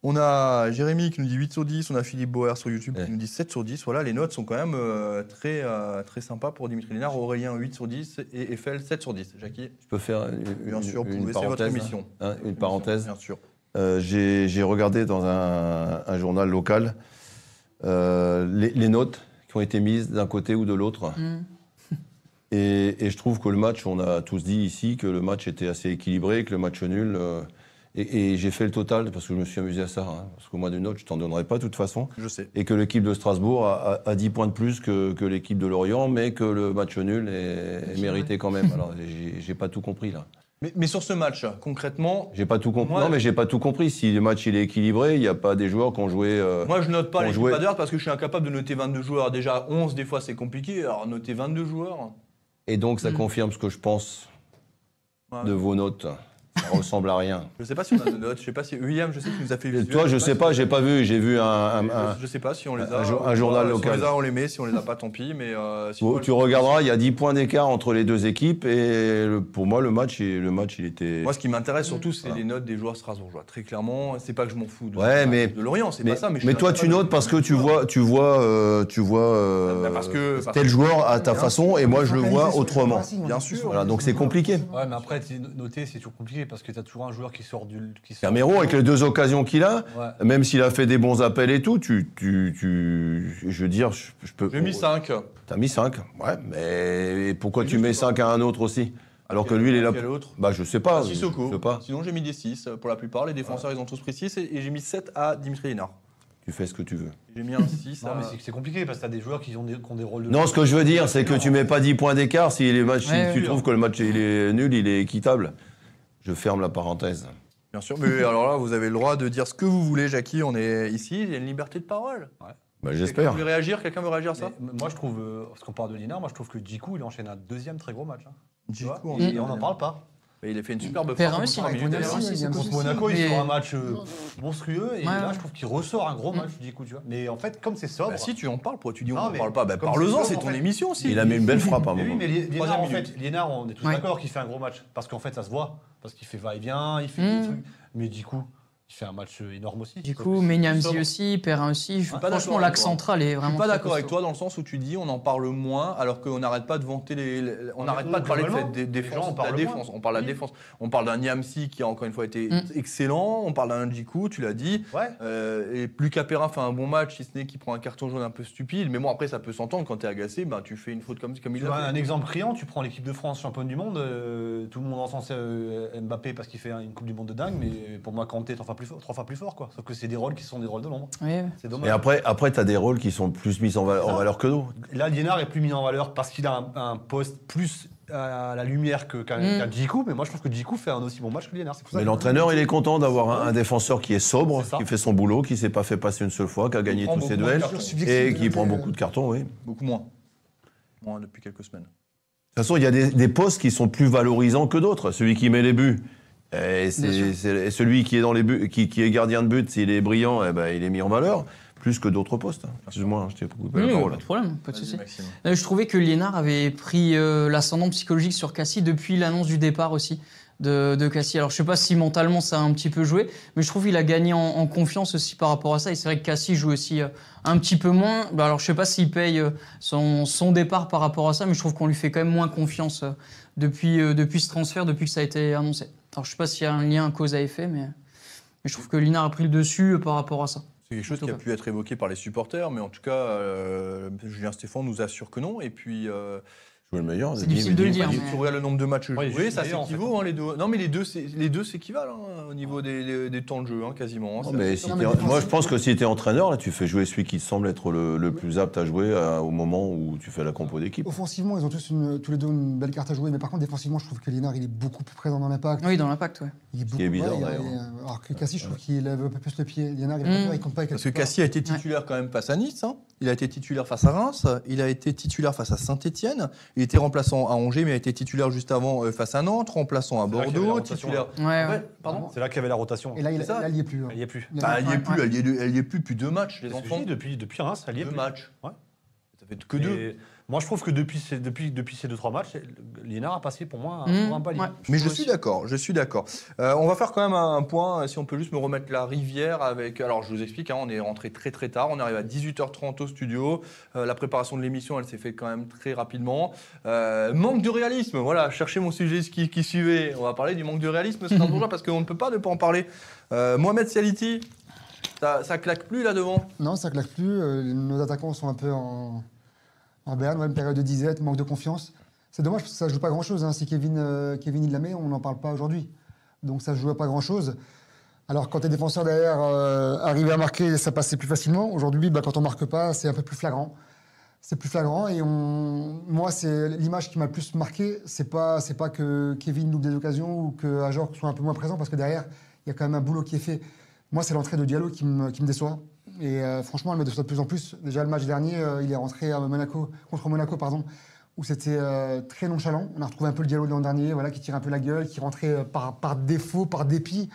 On a Jérémy qui nous dit 8 sur 10, on a Philippe Bauer sur YouTube Ouais. qui nous dit 7 sur 10. Voilà, les notes sont quand même euh, très, euh, très sympas pour Dimitri Lénard. Aurélien 8 sur 10 et Eiffel 7 sur 10. Jackie, Je peux faire une, bien une- sûr, vous une pouvez, c'est votre parenthèse, émission. hein, une parenthèse. Bien sûr. Euh, J'ai regardé dans un, un journal local euh, les, les notes qui ont été mises d'un côté ou de l'autre. Mm. Et, et je trouve que le match, on a tous dit ici que le match était assez équilibré, que le match nul. Et et j'ai fait le total parce que je me suis amusé à ça. hein, parce que moi, des notes, je t'en donnerai pas de toute façon. Je sais. Et que l'équipe de Strasbourg a, a, a 10 points de plus que, que l'équipe de Lorient, mais que le match nul est, est mérité quand même. Alors, j'ai- pas tout compris là. Mais, mais sur ce match, concrètement, J'ai pas tout compris. Moi- non, mais j'ai pas tout compris. Si le match il est équilibré, il n'y a pas des joueurs qui ont joué. euh, moi je note pas les adverses parce que je suis incapable de noter 22 joueurs. Déjà 11, des fois c'est compliqué. Alors noter 22 joueurs. Et donc, ça Mm. confirme ce que je pense Ouais. de vos notes. Ça ressemble à rien. Je sais pas si on a des notes. Je sais pas si William, je sais qu'il nous a fait. Visuel, toi, je sais pas, j'ai pas vu. J'ai vu un. un- Je- un- Je sais pas si on les a. un jour- ou un journal local. Si on les a, on les met. Si on les a pas, tant pis. Mais euh, si tu, tu regarderas, il y a 10 points d'écart entre les deux équipes. Et le- pour moi, le match, il- le match, il était. Moi, ce qui m'intéresse surtout, c'est Voilà. les notes des joueurs strasbourgeois. Très clairement, c'est pas que je m'en fous de, Ouais, mais- de Lorient, c'est mais, pas ça. Mais, je mais toi, tu notes de- parce que tu vois, tu vois, euh, tu vois euh, Bah, parce que- parce tel joueur à ta façon, et moi, je le vois autrement. Bien sûr. Voilà, donc c'est compliqué. Ouais, mais après, noter, c'est toujours compliqué parce que tu as toujours un joueur qui sort du. Qui sort Camero, avec les deux occasions qu'il a, Ouais. même s'il a fait des bons appels et tout, tu, tu, tu je veux dire, je, je peux. J'ai mis 5. T'as mis 5, ouais, mais pourquoi tu mets 5 à un autre aussi? Alors que lui, il est là. Quel autre Bah, je sais pas. Ah, je sais pas. Sinon, j'ai mis des 6 pour la plupart. Les défenseurs, ils ont tous pris 6 et et j'ai mis 7 à Dimitri Lénard. Tu fais ce que tu veux. J'ai mis un 6 Non, à. mais c'est compliqué parce que tu as des joueurs qui ont des, qui ont des rôles de. Non, ce que je veux dire, c'est que tu mets pas 10 points d'écart si les matchs, Ouais, si tu ouais. trouves que le match il est nul, il est équitable. Je ferme la parenthèse. Bien sûr. Mais alors là, vous avez le droit de dire ce que vous voulez, Jackie. On est ici. Il y a une liberté de parole. Bah, Quelqu'un J'espère. veut réagir Quelqu'un veut réagir à ça? Mais moi, je trouve, euh, parce qu'on parle de Linard, moi, je trouve que Djikou, il enchaîne un deuxième très gros match. hein. Vois? et, et on n'en parle pas. Mais il a fait une superbe Perrin frappe aussi. Perrin d'ailleurs. aussi, il Contre. Monaco, il Mais- sort un match euh, monstrueux et Ouais, là, ouais. je trouve qu'il ressort un gros Mm. match, tu vois. Mais en fait, comme c'est sobre. Bah, si tu en parles, pourquoi tu dis on mais parle pas? Bah, Parle-en, c'est ton fait. émission aussi. Il a mis une belle frappe à un oui, mais Liénard, en fait. Liénard, on est tous Ouais. d'accord qu'il fait un gros match. Parce qu'en fait, ça se voit. Parce qu'il fait va-et-vient, il fait Mm. des trucs. Mais du coup, il fait un match énorme aussi. Du coup, c'est Menyamzi aussi, Perrin aussi. Je- pas d'accord Franchement, avec l'axe toi. central est Je vraiment. suis pas d'accord avec toi dans le sens où tu dis on en parle moins alors qu'on n'arrête pas de vanter les. les- on mais n'arrête pas de parler de gens défenses, en de la défense. On parle de la Oui. défense. On parle d'un Niamsi qui a encore une fois été Mm. excellent. On parle d'un Djikou, tu l'as dit. Ouais. Euh, et plus Perrin fait un bon match, si ce n'est qu'il prend un carton jaune un peu stupide. Mais bon, après, ça peut s'entendre quand tu es agacé, ben, tu fais une faute comme, comme il l'a un exemple criant, tu prends l'équipe de France championne du monde, euh, tout le monde encense euh, Mbappé parce qu'il fait une Coupe du Monde de dingue, mais pour moi, Kanté trois fois plus fort. Trois fois plus fort quoi. Sauf que c'est des rôles qui sont des rôles de l'ombre. Oui. C'est dommage. Et après, après tu as des rôles qui sont plus mis en, va- en Ça. valeur que d'autres. Là, Liénard est plus mis en valeur parce qu'il a un, un poste plus à la lumière que- qu'un Mm. qu'un Djikou, mais moi je trouve que Djikou fait un aussi bon match que Liénard. C'est pour ça Mais que- l'entraîneur, il est content d'avoir un, un défenseur qui est sobre, qui fait son boulot, qui s'est pas fait passer une seule fois, qui a gagné tous ses duels de cartons. et qui prend beaucoup de cartons, oui. De Beaucoup moins. Moins depuis quelques semaines. toute façon, il y a des, des postes qui sont plus valorisants que d'autres. Celui qui met les buts, Et, c'est- c'est- celui qui est, dans les buts, qui, qui est gardien de but, s'il est brillant, eh ben, il est mis en valeur, plus que d'autres postes. Excuse-moi, hein, je t'ai coupé la Oui, parole. pas de problème, pas de souci. Euh, Je trouvais que Liénard avait pris euh, l'ascendant psychologique sur Cassie depuis l'annonce du départ aussi de, de Cassie. Alors je sais pas si mentalement ça a un petit peu joué, mais je trouve qu'il a gagné en, en confiance aussi par rapport à ça. Et c'est vrai que Cassie joue aussi euh, un petit peu moins. Bah, alors je sais pas s'il paye euh, son, son départ par rapport à ça, mais je trouve qu'on lui fait quand même moins confiance euh, depuis, euh, depuis ce transfert, depuis que ça a été annoncé. Alors je sais pas s'il y a un lien cause à effet, mais, mais je trouve que Liénard a pris le dessus euh, par rapport à ça. C'est quelque chose qui a pu être évoqué par les supporters, mais en tout cas, euh, Julien Stéphane nous assure que non. Et puis, euh, Le meilleur. C'est difficile de le dire, tu regardes le nombre de matchs joués, juste ça s'équivaut. hein, les deux. Non, mais les deux, c'est- les deux s'équivalent hein, au niveau des, des- des temps de jeu, hein, quasiment. hein. Non, C'est mais assez- si Non, t'es- mais défensif- moi, je pense que si tu es entraîneur, là, tu fais jouer celui qui semble être le, le plus apte à jouer euh, au moment où tu fais la compo d'équipe. Offensivement, ils ont tous, une- tous les deux une belle carte à jouer, mais par contre, défensivement, je trouve que Liénard, il est beaucoup plus présent dans l'impact. Oui, dans l'impact, ouais. Il est beaucoup est bizarre, d'ailleurs. il- Alors que Cassie, je trouve qu'il lève un peu plus le pied. Il, est Mm. pas- il compte pas avec Parce que. Cassie a été titulaire quand même face à Nice, hein. il a été titulaire face à Reims, il a été titulaire face à Saint-Etienne, il était remplaçant à Angers, mais il a été titulaire juste avant euh, face à Nantes, remplaçant à Bordeaux, titulaire. Ouais, ouais. Ouais, pardon C'est là qu'il y avait la rotation. Et là, il, là, y est plus. hein. Elle y est plus. Il y a- Bah, elle y est plus, ouais. elle y est, elle y est plus depuis deux matchs, les enfants. depuis, depuis Reims, elle y est Deux plus. matchs. Ouais. Ça fait que deux. Moi, je trouve que depuis ces, depuis, depuis ces deux, trois matchs, Liénard a passé pour moi un, Mmh, pour un palier. ouais. Mais je suis d'accord, je suis d'accord. Euh, on va faire quand même un, un point, si on peut juste me remettre la rivière avec... Alors je vous explique, hein, on est rentré très très tard, on arrive à 18h30 au studio. Euh, la préparation de l'émission, elle s'est faite quand même très rapidement. Euh, manque de réalisme, voilà, cherchez mon sujet qui, qui suivait. On va parler du manque de réalisme strasbourgeois [LAUGHS] parce qu'on ne peut pas ne pas en parler. Euh, Mohamed Saliti, ça, ça claque plus là devant? Non, ça claque plus. Euh, nos attaquants sont un peu en, en berne, une période de disette, manque de confiance. C'est dommage parce que ça joue pas grand-chose. hein. Si Kevin, euh, Kevin il la met, on n'en parle pas aujourd'hui. Donc ça joue à pas grand-chose. Alors quand tes défenseurs derrière euh, arrivaient à marquer, ça passait plus facilement. Aujourd'hui, bah, quand on marque pas, c'est un peu plus flagrant. C'est plus flagrant et moi, c'est l'image qui m'a le plus marqué. C'est pas, pas que Kevin loupe des occasions ou que Ajor soit un peu moins présent parce que derrière, il y a quand même un boulot qui est fait. Moi, c'est l'entrée de Diallo qui me, déçoit. Et euh, franchement, elle me déçoit de plus en plus. Déjà, le match dernier, euh, il est rentré à Monaco, contre Monaco, pardon, où c'était euh, très nonchalant. On a retrouvé un peu le Diallo de l'an dernier, voilà, qui tire un peu la gueule, qui rentrait par, défaut, par dépit.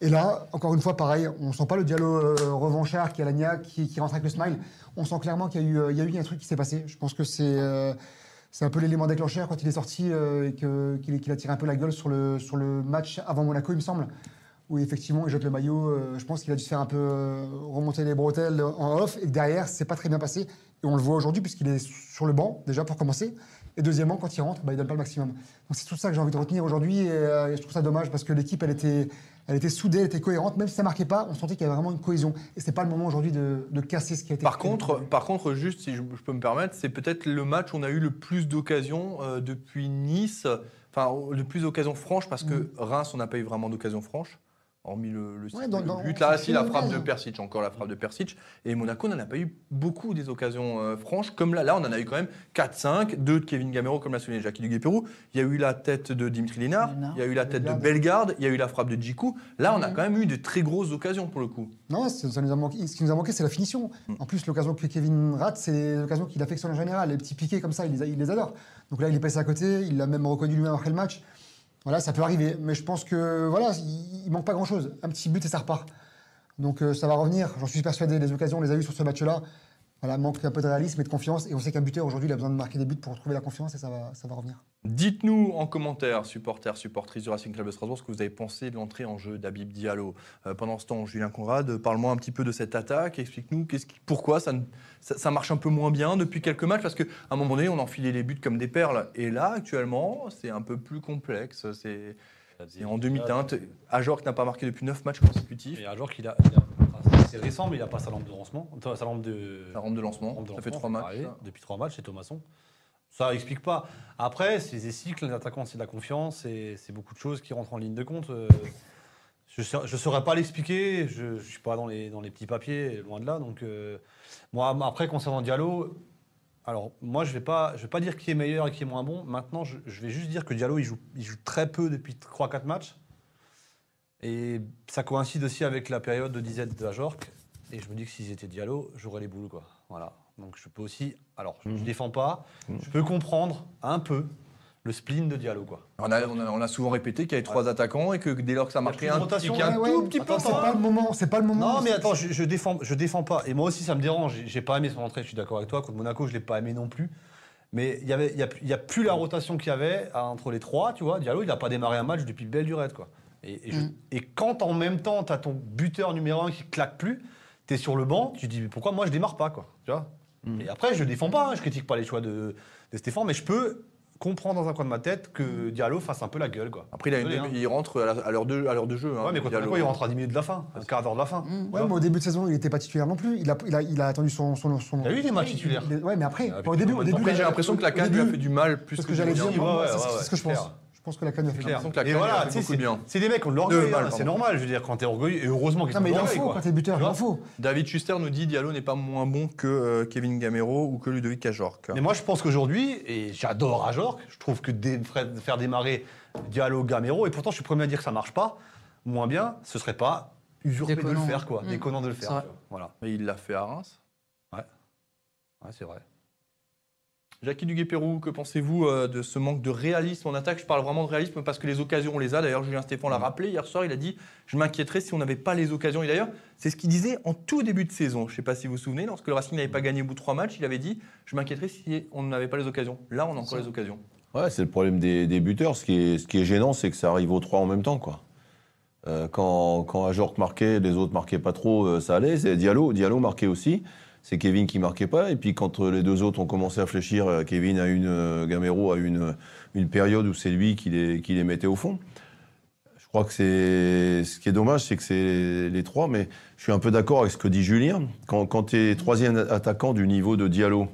Et là, encore une fois, pareil, on sent pas le Diallo revanchard qui à l'agnac, qui, qui rentre avec le smile. On sent clairement qu'il y, a eu, a un truc qui s'est passé. Je pense que c'est un peu l'élément déclencheur quand il est sorti et qu'il a tiré un peu la gueule sur le, sur le match avant Monaco, il me semble où effectivement il jette le maillot. euh, je pense qu'il a dû se faire un peu euh, remonter les bretelles en off et que derrière, c'est pas très bien passé. Et on le voit aujourd'hui puisqu'il est sur le banc, déjà pour commencer. Et deuxièmement, quand il rentre, bah, il donne pas le maximum. Donc c'est tout ça que j'ai envie de retenir aujourd'hui et, euh, et je trouve ça dommage parce que l'équipe, elle était, elle était soudée, elle était cohérente. Même si ça marquait pas, on sentait qu'il y avait vraiment une cohésion. Et c'est pas le moment aujourd'hui de, de casser ce qui a été Par fait. contre, par contre, juste si je, je peux me permettre, c'est peut-être le match où on a eu le plus d'occasions depuis Nice, enfin le plus d'occasions franches parce que Reims, on n'a pas eu vraiment d'occasions franches. Hormis le, le, Ouais, dans- le dans- but, là, si la frappe de. Persic, encore la frappe de Persic. Et Monaco n'en a pas eu beaucoup des occasions euh, franches, comme là, là, on en a eu quand même 4-5, deux de Kevin Gamero, comme l'a souligné Jackie Duguay-Pérou. Il y a eu la tête de Dimitri Lénard, il y a eu la tête de Bellegarde. Il y a eu la frappe de Djikou. Là, on a quand même eu de très grosses occasions pour le coup. Non, ça ça nous a manqué. Ce qui nous a manqué, c'est la finition. En plus, l'occasion que Kevin rate, c'est l'occasion qu'il affectionne en général. Les petits piqués comme ça, il les, a- il les adore. Donc là, il est passé à côté. Il l'a même reconnu lui-même après le match. Voilà, ça peut arriver. Mais je pense que voilà, il, manque pas grand-chose. Un petit but et ça repart. Donc euh, ça va revenir. J'en suis persuadé. Les occasions, on les a eues sur ce match-là. Voilà, manque un peu de réalisme et de confiance. Et on sait qu'un buteur aujourd'hui, il a besoin de marquer des buts pour retrouver la confiance et ça va, ça va revenir. Dites-nous en commentaire, supporters, supportrices du Racing Club de Strasbourg, ce que vous avez pensé de l'entrée en jeu d'Abib Diallo. Euh, pendant ce temps, Julien Conrad, parle-moi un petit peu de cette attaque. Explique-nous pourquoi ça, ne- ça, ça marche un peu moins bien depuis quelques matchs. Parce qu'à un moment donné, on enfilait les buts comme des perles. Et là, actuellement, c'est un peu plus complexe. C'est en demi-teinte. Ajorc n'a pas marqué depuis 9 matchs consécutifs. Et un joueur qu'il a. il a- c'est récent, mais il n'a pas sa lampe de lancement. Sa lampe de. Ça rentre de lancement. lampe de Ça fait lancement, 3 matchs. ça. Depuis trois matchs, c'est Thomasson. Ça explique pas. Après, c'est des cycles, les attaquants, c'est de la confiance, c'est beaucoup de choses qui rentrent en ligne de compte. Euh, Je ne saurais pas l'expliquer, je ne suis pas dans les, dans les petits papiers, loin de là. Donc, euh, moi, après, concernant Diallo, alors moi, je ne vais, pas- je vais pas dire qui est meilleur et qui est moins bon. Maintenant, je, je vais juste dire que Diallo, il joue, il joue très peu depuis 3-4 matchs. Et ça coïncide aussi avec la période de disette de Ajorc. Et je me dis que si j'étais Diallo, j'aurais les boules. Quoi. Voilà. Donc je peux aussi. Alors, je ne Mhm. défends pas. Mhm. Je peux comprendre un peu le spleen de Diallo, quoi. On a, on a- on a souvent répété qu'il y avait trois attaquants et que dès lors que ça marquait un, rotation, un Ouais, tout ouais. petit peu C'est pas le moment. C'est pas le moment. Non, mais attends, je, je défends, je défends pas. Et moi aussi, ça me dérange. J'ai- pas aimé son entrée, je suis d'accord avec toi. Contre Monaco, je l'ai pas aimé non plus. Mais il y avait, il y a, y a plus la rotation qu'il y avait entre les trois, tu vois. Diallo, il a pas démarré un match depuis belle lurette, quoi. Et, et, je- Mm. et quand en même temps, tu as ton buteur numéro un qui claque plus, tu es sur le banc, tu te dis mais pourquoi moi je démarre pas, quoi. Tu vois Et après, je défends pas, hein, je critique pas les choix de, de Stéphane, mais je peux comprendre dans un coin de ma tête que Diallo fasse un peu la gueule, quoi. Après, il, a une- Désolé, hein. il rentre à à l'heure de, à l'heure de jeu. hein, Ouais, mais Diallo. Monaco, il rentre à 10 minutes de la fin, un quart d'heure de la fin. Mm. Tu Ouais, mais au début de saison, il n'était pas titulaire non plus. Il a, il a, il a attendu son. son, son... Il a eu des matchs titulaires. Ouais, mais après, Avec au début, au Après, début. Après, j'ai l'impression que la canne lui a fait du mal plus C'est ce que que j'allais dire. c'est ce que je pense. Pense que la canne lui a fait clair. que la voilà, a fait beaucoup de bien. c'est des mecs l'orgueil, mal, hein, c'est normal. Je veux dire, quand t'es orgueilleux, et heureusement qu'ils Non, ont mais il en l'orgueil, faut quoi. quand t'es buteur, Tu il en faut. David Schuster nous dit Diallo n'est pas moins bon que euh, Kevin Gamero ou que Ludovic Ajorc. Mais moi, je pense qu'aujourd'hui, et j'adore Ajorc, je trouve que dé- faire démarrer Diallo, Gamero, et pourtant, je suis premier à dire que ça marche pas, moins bien, ce serait pas usurpé de le Déconnant. faire, quoi. Mm. Déconnant de le C'est faire. vrai. Voilà. Mais il l'a fait à Reims. Ouais, c'est vrai. Jackie Duguay-Pérou, que pensez-vous euh, de ce manque de réalisme en attaque? Je parle vraiment de réalisme parce que les occasions, on les a. D'ailleurs, Julien Stéphane l'a rappelé hier soir. Il a dit Je m'inquiéterais si on n'avait pas les occasions. Et d'ailleurs, c'est ce qu'il disait en tout début de saison. Je ne sais pas si vous vous souvenez, lorsque le Racing n'avait pas gagné au bout de trois matchs, il avait dit Je m'inquiéterais si on n'avait pas les occasions. Là, on a encore les occasions. Ouais, c'est le problème des, des buteurs. Ce qui est, ce qui est gênant, c'est que ça arrive aux trois en même temps. Quoi. Euh, quand, quand Ajorc marquait, les autres marquaient pas trop, euh, ça allait. C'est Diallo, Diallo marquait aussi. C'est Kevin qui marquait pas. Et puis quand euh, les deux autres ont commencé à fléchir, euh, Kevin a une, euh, Gamero a une, une période où c'est lui qui les, mettait au fond. Je crois que c'est ce qui est dommage, c'est que c'est les trois. Mais je suis un peu d'accord avec ce que dit Julien. Quand, quand tu es troisième attaquant du niveau de Diallo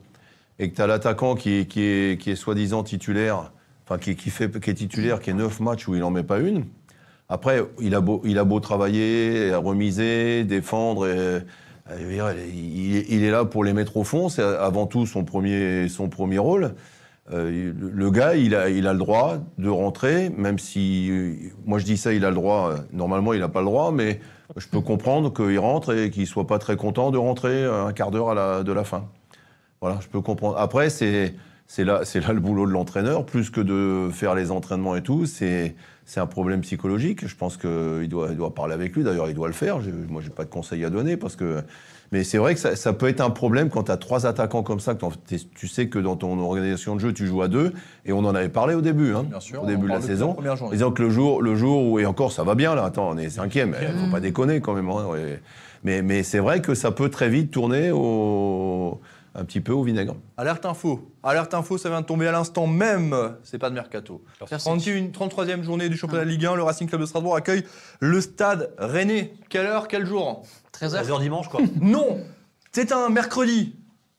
et que tu as l'attaquant qui est, qui est, qui est soi-disant titulaire, enfin qui, qui, fait, qui est titulaire, qui est neuf matchs où il n'en met pas une. Après, il a beau, il a beau travailler, remiser, défendre. Dire, il, est- là pour les mettre au fond. C'est avant tout son premier, son premier rôle. Euh, le, gars, il a, il a le droit de rentrer, même si, euh, moi je dis ça, il a le droit. euh, Normalement, il n'a pas le droit, mais je peux comprendre qu'il rentre et qu'il soit pas très content de rentrer un quart d'heure de la fin. Voilà, je peux comprendre. Après, c'est là, là le boulot de l'entraîneur, plus que de faire les entraînements et tout. C'est c'est un problème psychologique. Je pense qu'il doit, il doit parler avec lui. D'ailleurs, il doit le faire. Je, moi, j'ai pas de conseils à donner parce que. Mais c'est vrai que ça, ça peut être un problème quand tu as trois attaquants comme ça. Que tu sais que dans ton organisation de jeu, tu joues à deux. Et on en avait parlé au début, hein, Bien sûr. au début de la saison. journée. disant que le jour, le jour où, et encore, ça va bien là, attends, on est cinquième, il faut pas déconner quand même. hein, ouais. Mais, mais c'est vrai que ça peut très vite tourner au, un petit peu au vinaigre. Alerte info. Alerte info, ça vient de tomber à l'instant même. C'est pas de mercato. Merci. 31, 33e journée du championnat de Ligue 1. Le Racing Club de Strasbourg accueille le stade Rennais. Quelle heure, quel jour? 13h 13h dimanche, quoi. [LAUGHS] Non C'est un mercredi.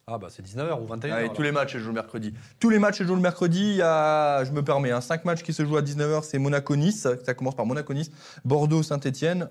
ah, bah, c'est 19h ou 21h. Allez, tous les matchs se jouent le mercredi. Tous les matchs se jouent le mercredi. Il y a, je me permets, hein, 5 matchs qui se jouent à 19h. C'est Monaco-Nice. Ça commence par Monaco-Nice. Bordeaux-Saint-Etienne.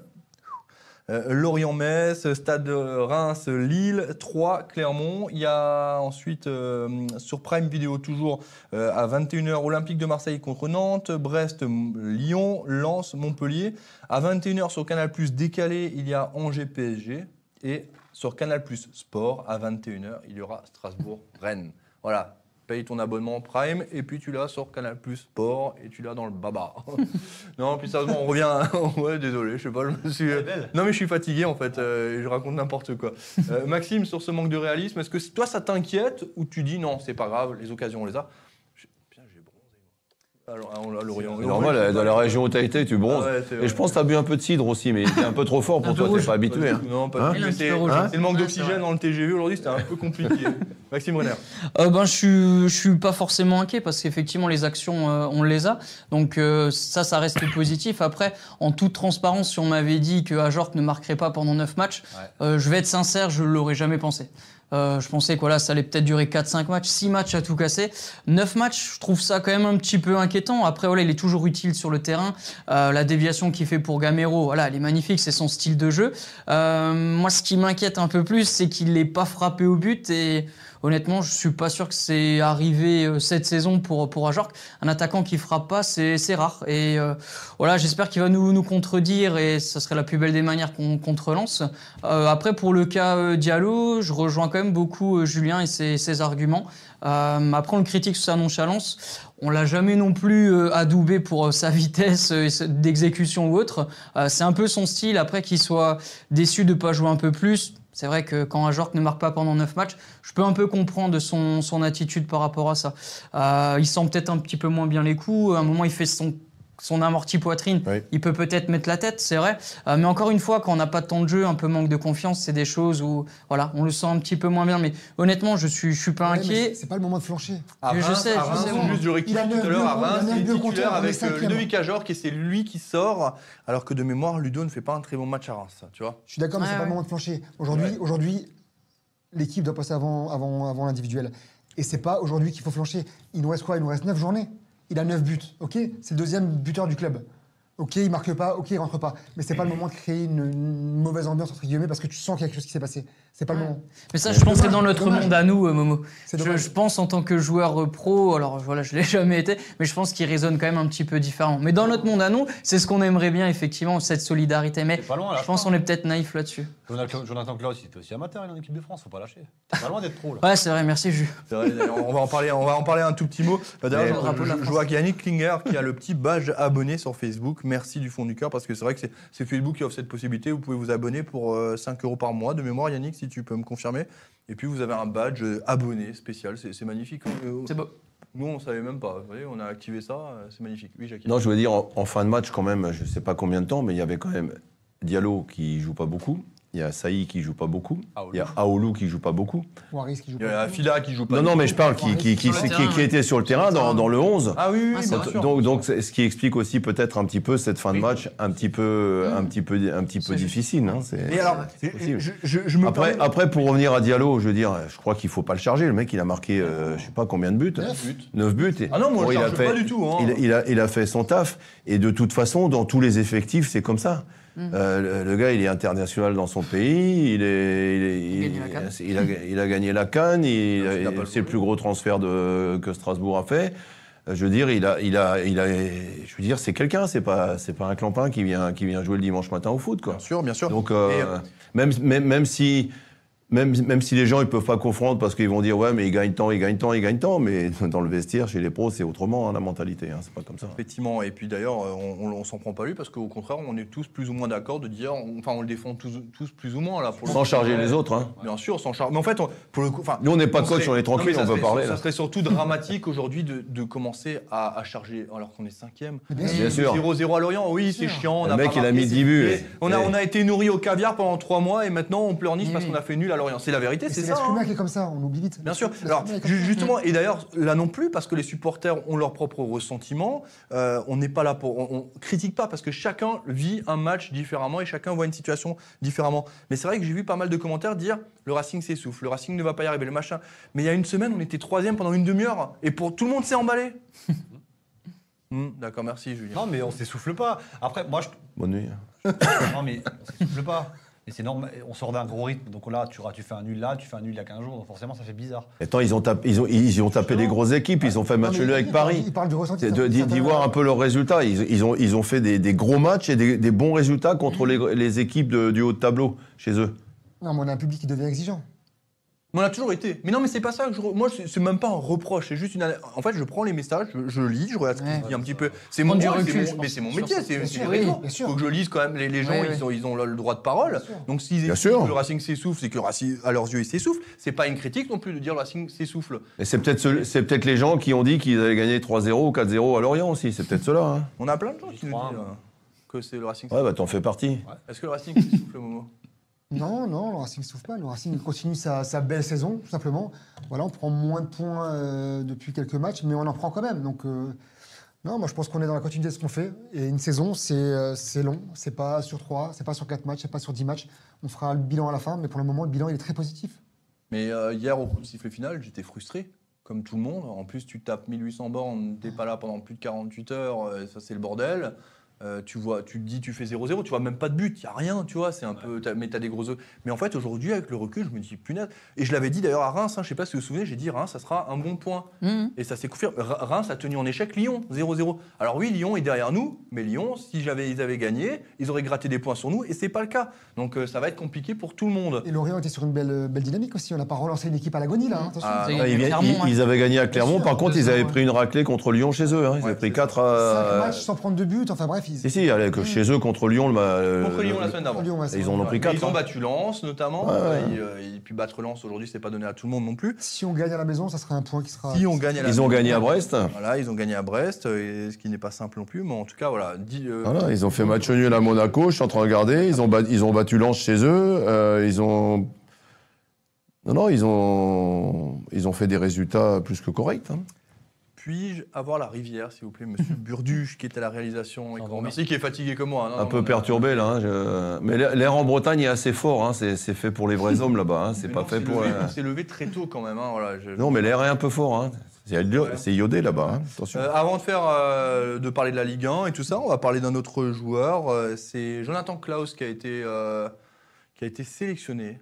Euh, Lorient-Metz, Stade de Reims, Lille, 3, Clermont. Il y a ensuite euh, sur Prime Vidéo toujours euh, à 21h Olympique de Marseille contre Nantes, Brest, Lyon, Lens, Montpellier. À 21h sur Canal Plus décalé, il y a Angers PSG et sur Canal Plus Sport à 21h, il y aura Strasbourg Rennes. Voilà. Paye ton abonnement Prime et puis tu l'as sur Canal Plus Sport et tu l'as dans le baba. [LAUGHS] non, puis sérieusement, on revient. [LAUGHS] ouais, désolé, je sais pas, je me suis. Non, mais je suis fatigué en fait, euh, et je raconte n'importe quoi. Euh, Maxime, sur ce manque de réalisme, est-ce que toi ça t'inquiète ou tu dis non, c'est pas grave, les occasions on les a J'ai- Putain, j'ai bronzé. moi. Alors, à Lorient. C'est normal, dans la région où tu as été, tu bronzes. Ah ouais, Et je pense que tu as bu un peu de cidre aussi, mais c'est un peu trop fort pour toi, t'es pas habitué. hein. Non, pas Hein c'est c'est le manque d'oxygène dans le TGV aujourd'hui, c'était un peu compliqué. [LAUGHS] Maxime Renner. Euh, ben, je suis, je suis pas forcément inquiet parce qu'effectivement les actions euh, on les a donc euh, ça ça reste positif après en toute transparence si on m'avait dit que Ajorc ne marquerait pas pendant 9 matchs Ouais. euh, je vais être sincère je l'aurais jamais pensé Euh, je pensais que voilà, ça allait peut-être durer 4-5 matchs, 6 matchs à tout casser. 9 matchs, je trouve ça quand même un petit peu inquiétant. Après, voilà, il est toujours utile sur le terrain. Euh, la déviation qu'il fait pour Gamero, voilà, elle est magnifique, c'est son style de jeu. Euh, moi, ce qui m'inquiète un peu plus, c'est qu'il n'est pas frappé au but. Et honnêtement, je suis pas sûr que c'est arrivé euh, cette saison pour, pour Ajorc. Un attaquant qui frappe pas, c'est rare. Et euh, voilà, j'espère qu'il va nous, nous contredire et ça serait la plus belle des manières qu'on te relance. Euh, après, pour le cas euh, Diallo, je rejoins quand même beaucoup euh, Julien et ses, ses arguments. Après, on le critique sur sa nonchalance. On l'a jamais non plus adoubé pour sa vitesse d'exécution ou autre. C'est un peu son style. Après, qu'il soit déçu de pas jouer un peu plus. C'est vrai que quand un joueur ne marque pas pendant 9 matchs, je peux un peu comprendre son, attitude par rapport à ça. Euh, il sent peut-être un petit peu moins bien les coups. À un moment, il fait son, son amorti poitrine. Oui. Il peut peut-être mettre la tête, c'est vrai. Euh, mais encore une fois, quand on n'a pas de temps de jeu, un peu manque de confiance, c'est des choses où voilà, on le sent un petit peu moins bien. Mais honnêtement, je suis, je suis pas Ouais, inquiet. c'est- C'est pas le moment de flancher. À Mais je Reims- sais, à je Reims, sais, bon. juste je rectifie Il a tout à l'heure, à buts, il a Reims, il est titulaire avec euh. Ludovic Ajorc et c'est lui qui sort, alors que de mémoire, Ludo ne fait pas un très bon match à Reims, tu vois. Je suis d'accord, mais Ouais, c'est pas le moment de flancher. Aujourd'hui, Ouais. aujourd'hui, l'équipe doit passer avant, avant, avant l'individuel. Et c'est pas aujourd'hui qu'il faut flancher. Il nous reste quoi? Il nous reste 9 journées. Il a 9 buts, ok? C'est le deuxième buteur du club. Ok, il marque pas, ok, il rentre pas. Mais c'est pas le moment de créer une, une mauvaise ambiance, entre guillemets, parce que tu sens qu'il y a quelque chose qui s'est passé. C'est pas le moment. Mais ça, je pense que c'est dans notre dommage. monde à nous, euh, Momo. Je, pense en tant que joueur pro, alors voilà, je l'ai [LAUGHS] jamais été, mais je pense qu'il résonne quand même un petit peu différent. Mais dans notre monde à nous, c'est ce qu'on aimerait bien, effectivement, cette solidarité. Mais pas loin, je pense qu'on est peut-être naïf là-dessus. Jonathan, Klaus, il était aussi amateur il est en équipe de France, faut pas lâcher. T'es pas loin d'être pro là. Ouais, c'est vrai, merci Jus. On va en parler, on va en parler un tout petit mot. D'ailleurs, je- vois qu'il y a Yannick Klinger qui a le petit badge abonné sur Facebook. Merci du fond du cœur parce que c'est vrai que c'est Facebook qui offre cette possibilité. Vous pouvez vous abonner pour euh, 5 euros par mois de mémoire, Yannick, si tu peux me confirmer. Et puis vous avez un badge euh, abonné spécial. C'est magnifique. Euh, C'est beau. Nous, on savait même pas. Vous voyez, on a activé ça. euh, C'est magnifique. Oui, Jackie. Non, je veux dire, en, en fin de match, quand même, je ne sais pas combien de temps, mais il y avait quand même Diallo qui joue pas beaucoup. Il y a Saï qui joue pas beaucoup. Aoulou. Il y a Aoulou qui joue pas beaucoup. Waris qui joue Il y a Fila qui joue pas. Non, non, mais je parle qui, qui, était sur le terrain dans, dans le 11. Ah oui, oui, Ah, bien sûr. Donc, donc ce qui explique aussi peut-être un petit peu cette fin de match un petit peu, un petit peu, un petit peu difficile. hein, c'est- Et alors, je, je- je me Après, après, pour revenir à Diallo, je veux dire, je crois qu'il faut pas le charger. Le mec, il a marqué, euh, je sais pas combien de buts. Neuf. 9 buts. Et- Ah non, moi, je il a fait, pas du tout, hein. Il, il a, il a fait son taf. Et de toute façon, dans tous les effectifs, c'est comme ça. Euh, le, le gars, il est international dans son pays. Il, est, il, est- Il a gagné la il- a, il a gagné la Cannes. C'est le plus gros transfert de, que Strasbourg a fait. Je veux dire, il a, il a, il a, je veux dire, c'est quelqu'un. C'est pas, c'est pas un clampin qui vient, qui vient jouer le dimanche matin au foot, quoi. Bien sûr, bien sûr. Donc, euh, Et, euh, même, même, même si. Même, même si les gens ils peuvent pas confondre parce qu'ils vont dire ouais mais il gagne tant, il gagne tant, il gagne tant, mais [LAUGHS] dans le vestiaire chez les pros c'est autrement hein, la mentalité, hein, c'est pas comme ça. Effectivement, et puis d'ailleurs, euh, on, on, on s'en prend pas lui parce qu'au contraire, on est tous plus ou moins d'accord de dire, on- enfin, on le défend tous, tous plus ou moins là. Pour le Sans charger les autres. Hein. Bien sûr, sans charger. Mais en fait, on- pour le coup, enfin. Nous on n'est pas on coach, serait- on est tranquille, on peut parler. Ça là. serait surtout dramatique aujourd'hui de, de commencer à, à charger alors qu'on est cinquième. Bien Bien sûr. 0-0 à Lorient, oui, c'est chiant. on Le a mec, pas il a mis c'est- 10 buts, On a, on a été nourri au caviar pendant 3 mois et maintenant on pleurniche parce qu'on a fait nul à C'est la vérité, c'est C'est ça. l'être hein. qui est comme ça, on oublie vite. Bien sûr. Alors, justement, et d'ailleurs, là non plus, parce que les supporters ont leur propre ressentiment, euh, on n'est pas là pour. On, on critique pas, parce que chacun vit un match différemment et chacun voit une situation différemment. Mais c'est vrai que j'ai vu pas mal de commentaires dire le Racing s'essouffle, le Racing ne va pas y arriver, le machin. Mais il y a une semaine, on était troisième pendant une demi-heure, et pour tout le monde s'est emballé. [LAUGHS] Hmm, D'accord, merci Julien. Non, mais on s'essouffle pas. Après, moi, je. Bonne nuit. Non, mais on s'essouffle pas. Et c'est normal, on sort d'un gros rythme. Donc là, tu, tu fais un nul là, tu fais un nul il y a 15 jours. Donc forcément, ça fait bizarre. Attends, ils ont tapé, ils ont, ils ont tapé des grosses équipes, ils ont fait match Non, mais nul avec Paris. Il parle du ressenti. D'y d'y voir un peu leurs résultats. Ils, ils ont, ils ont fait des, des gros matchs et des, des bons résultats contre les, les équipes de- du haut de tableau chez eux. Non, mais on a un public qui devient exigeant. Mais on a toujours été. Mais non, mais c'est pas ça. que je re- Moi, c'est c'est même pas un reproche. C'est juste une. ana- En fait, je prends les messages, je, je lis, je regarde ce Ouais. se dit un petit peu. C'est mon, Prendre du rôle, recul, c'est mon- je pense, mais c'est mon métier. C'est Bien sûr, oui, sûr. Faut que je lise quand même. Les, les gens, Ouais, ils, ouais. ont, ils ont le droit de parole. Bien sûr. Donc s'ils Bien estiment sûr. que le Racing s'essouffle, c'est que le Racing, à leurs yeux, il s'essouffle. C'est pas une critique non plus de dire le Racing s'essouffle. Et c'est peut-être ce- c'est peut-être les gens qui ont dit qu'ils allaient gagner 3-0 ou 4-0 à Lorient aussi. C'est peut-être cela. Hein. On a plein de gens qui nous disent euh, que c'est le Racing. Ouais, bah t'en fais partie. Est-ce que le Racing s'essouffle, Momo? Non, non, le Racing ne souffre pas. Le Racing continue sa, belle saison, tout simplement. Voilà, on prend moins de points euh, depuis quelques matchs, mais on en prend quand même. Donc, euh, non, moi je pense qu'on est dans la continuité de ce qu'on fait. Et une saison, c'est euh, long. C'est pas sur 3, c'est pas sur 4 matchs, c'est pas sur 10 matchs. On fera le bilan à la fin, mais pour le moment, le bilan il est très positif. Mais euh, hier, au coup de sifflet final, j'étais frustré, comme tout le monde. En plus, tu tapes 1800 bornes, t'es pas là pendant plus de 48 heures, ça c'est le bordel. Euh, tu vois, tu te dis, tu fais 0-0, tu vois même pas de but, il y a rien, tu vois, c'est un peu, mais t'as des gros. Mais en fait, aujourd'hui, avec le recul, je me dis, punaise. Et je l'avais dit d'ailleurs à Reims, hein, je sais pas si vous vous souvenez, j'ai dit, Reims, ça sera un bon point. Mhm. Et ça s'est confirmé. Re- Reims a tenu en échec Lyon, 0-0. Alors oui, Lyon est derrière nous, mais Lyon, si j'avais, ils avaient gagné, ils auraient gratté des points sur nous, et c'est pas le cas. Donc euh, ça va être compliqué pour tout le monde. Et Lorient était sur une belle, belle dynamique aussi. On n'a pas relancé une équipe à l'agonie là. hein, attention. Ah, Ils Ah, ils, avaient gagné à Clermont, sûr, par contre, ils 2-0, avaient ouais. pris une raclée contre Lyon chez eux. hein. Ils Ouais, avaient pris c'est 4 Cinq à. matchs sans prendre de but. Enfin bref, ils. Si, si, allez, que chez eux contre Lyon. Le, ma- Contre Lyon la semaine d'avant. Ils en ont pris Mais 4. Ils ont battu Lens notamment. Ouais, ouais. Et, euh, et puis battre Lens aujourd'hui, c'est pas donné à tout le monde non plus. Si on gagne à la maison, ça sera un point qui sera. Si on gagne à la Ils ont gagné à Brest. Voilà, ils ont gagné à Brest, euh, et ce qui n'est pas simple non plus. Mais en tout cas, voilà. dit, euh, Voilà, ils ont fait match nul à Monaco, je suis en train de regarder. Ils ont, bat- ils ont battu Lens chez eux. euh, ils ont. Non, non, ils ont, ils ont fait des résultats plus que corrects. hein. Puis-je avoir la rivière, s'il vous plaît, monsieur [LAUGHS] Burduche, qui est à la réalisation et remercie, qui est fatigué comme moi. hein. Non, Un non, peu non, perturbé là. hein, je- Mais l'air en Bretagne est assez fort. hein, C'est fait pour les vrais hommes là-bas. hein, C'est pas non, fait pour. levé- euh, On s'est levé très tôt quand même. hein, voilà, je- Non, mais l'air est un peu fort. hein. C'est iodé- là-bas. hein, Attention. Euh, avant de faire euh, de parler de la Ligue 1 et tout ça, on va parler d'un autre joueur. euh, c'est Jonathan Klaus qui a été euh, qui a été sélectionné.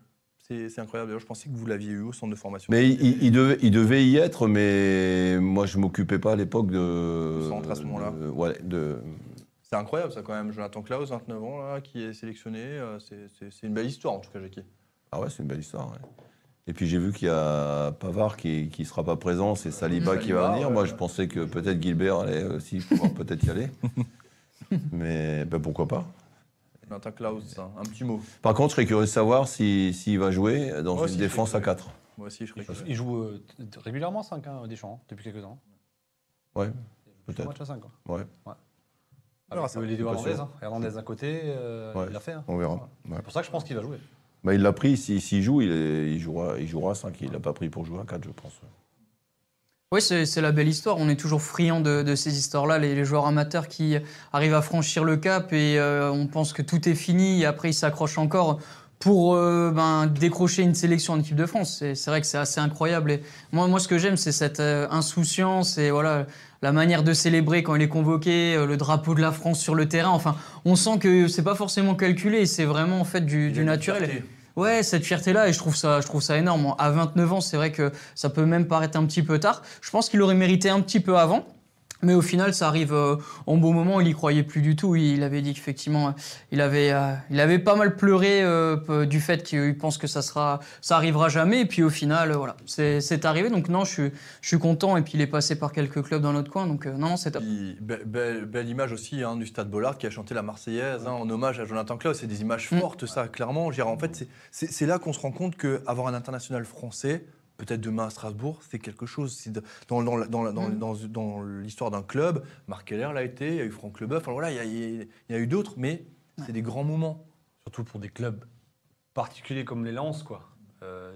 C'est incroyable. D'ailleurs, je pensais que vous l'aviez eu au centre de formation. Mais il, devait, il devait y être, mais moi je m'occupais pas à l'époque de. Du centre à ce moment-là. de- ouais, de. C'est incroyable ça quand même. Jonathan Klaus, 29 ans, là, qui est sélectionné. euh, c'est- une belle histoire en tout cas, Jackie. Ah ouais, c'est une belle histoire. ouais. Et puis j'ai vu qu'il y a Pavard qui qui sera pas présent, c'est Saliba, qui va venir. Moi je pensais que peut-être Gilbert allait aussi pouvoir peut-être y aller. [LAUGHS] mais ben, pourquoi pas. Jonathan Klaus, hein, un petit mot. Par contre, je serais curieux de savoir s'il s'il va jouer dans Moi une aussi, défense à 4. Moi aussi, je serais curieux. Il joue euh, régulièrement 5 hein, Deschamps, depuis quelques ans. Ouais, peut-être. match à 5. Quoi. Ouais, Alors, Avec ça, le- les deux Hernandez, hein. Hernandez à côté, euh, Ouais. il l'a fait. hein. on verra. Ouais. C'est pour ça que je pense qu'il va jouer. Bah, il l'a pris, s'il joue, il, est- il jouera, il jouera à 5. Il l'a pas pris pour jouer à 4, je pense. Oui, c'est la belle histoire. On est toujours friand de, de ces histoires-là, les, les joueurs amateurs qui arrivent à franchir le cap et euh, on pense que tout est fini et après ils s'accrochent encore pour euh, ben, décrocher une sélection en équipe de France. C'est vrai que c'est assez incroyable. Et moi, moi, ce que j'aime, c'est cette euh, insouciance et voilà la manière de célébrer quand il est convoqué, le drapeau de la France sur le terrain. Enfin, on sent que c'est pas forcément calculé, c'est vraiment en fait du, naturel. Ouais, cette fierté-là, et je trouve ça, je trouve ça énorme. À 29 ans, c'est vrai que ça peut même paraître un petit peu tard. Je pense qu'il aurait mérité un petit peu avant. Mais au final, ça arrive euh, en bon moment. Il y croyait plus du tout. Il avait dit qu'effectivement, il avait, euh, il avait pas mal pleuré euh, du fait qu'il pense que ça sera, ça arrivera jamais. Et puis au final, voilà, c'est arrivé. Donc non, je suis, je suis content. Et puis il est passé par quelques clubs dans notre coin. Donc non, c'est top. Be- belle, image aussi hein, du Stade Bollard qui a chanté la Marseillaise hein, en hommage à Jonathan Klaus. C'est des images Mm. fortes, ça, clairement. Dire, en fait, c'est là qu'on se rend compte qu'avoir un international français, peut-être demain à Strasbourg, c'est quelque chose. C'est de- Dans, dans, la- dans, la- dans, Mm. dans, dans l'histoire d'un club, Marc Keller l'a été, il y a eu Franck Leboeuf, enfin, voilà, il y a, il y a eu d'autres, mais c'est des grands moments. Surtout pour des clubs particuliers comme les Lens, quoi. Euh,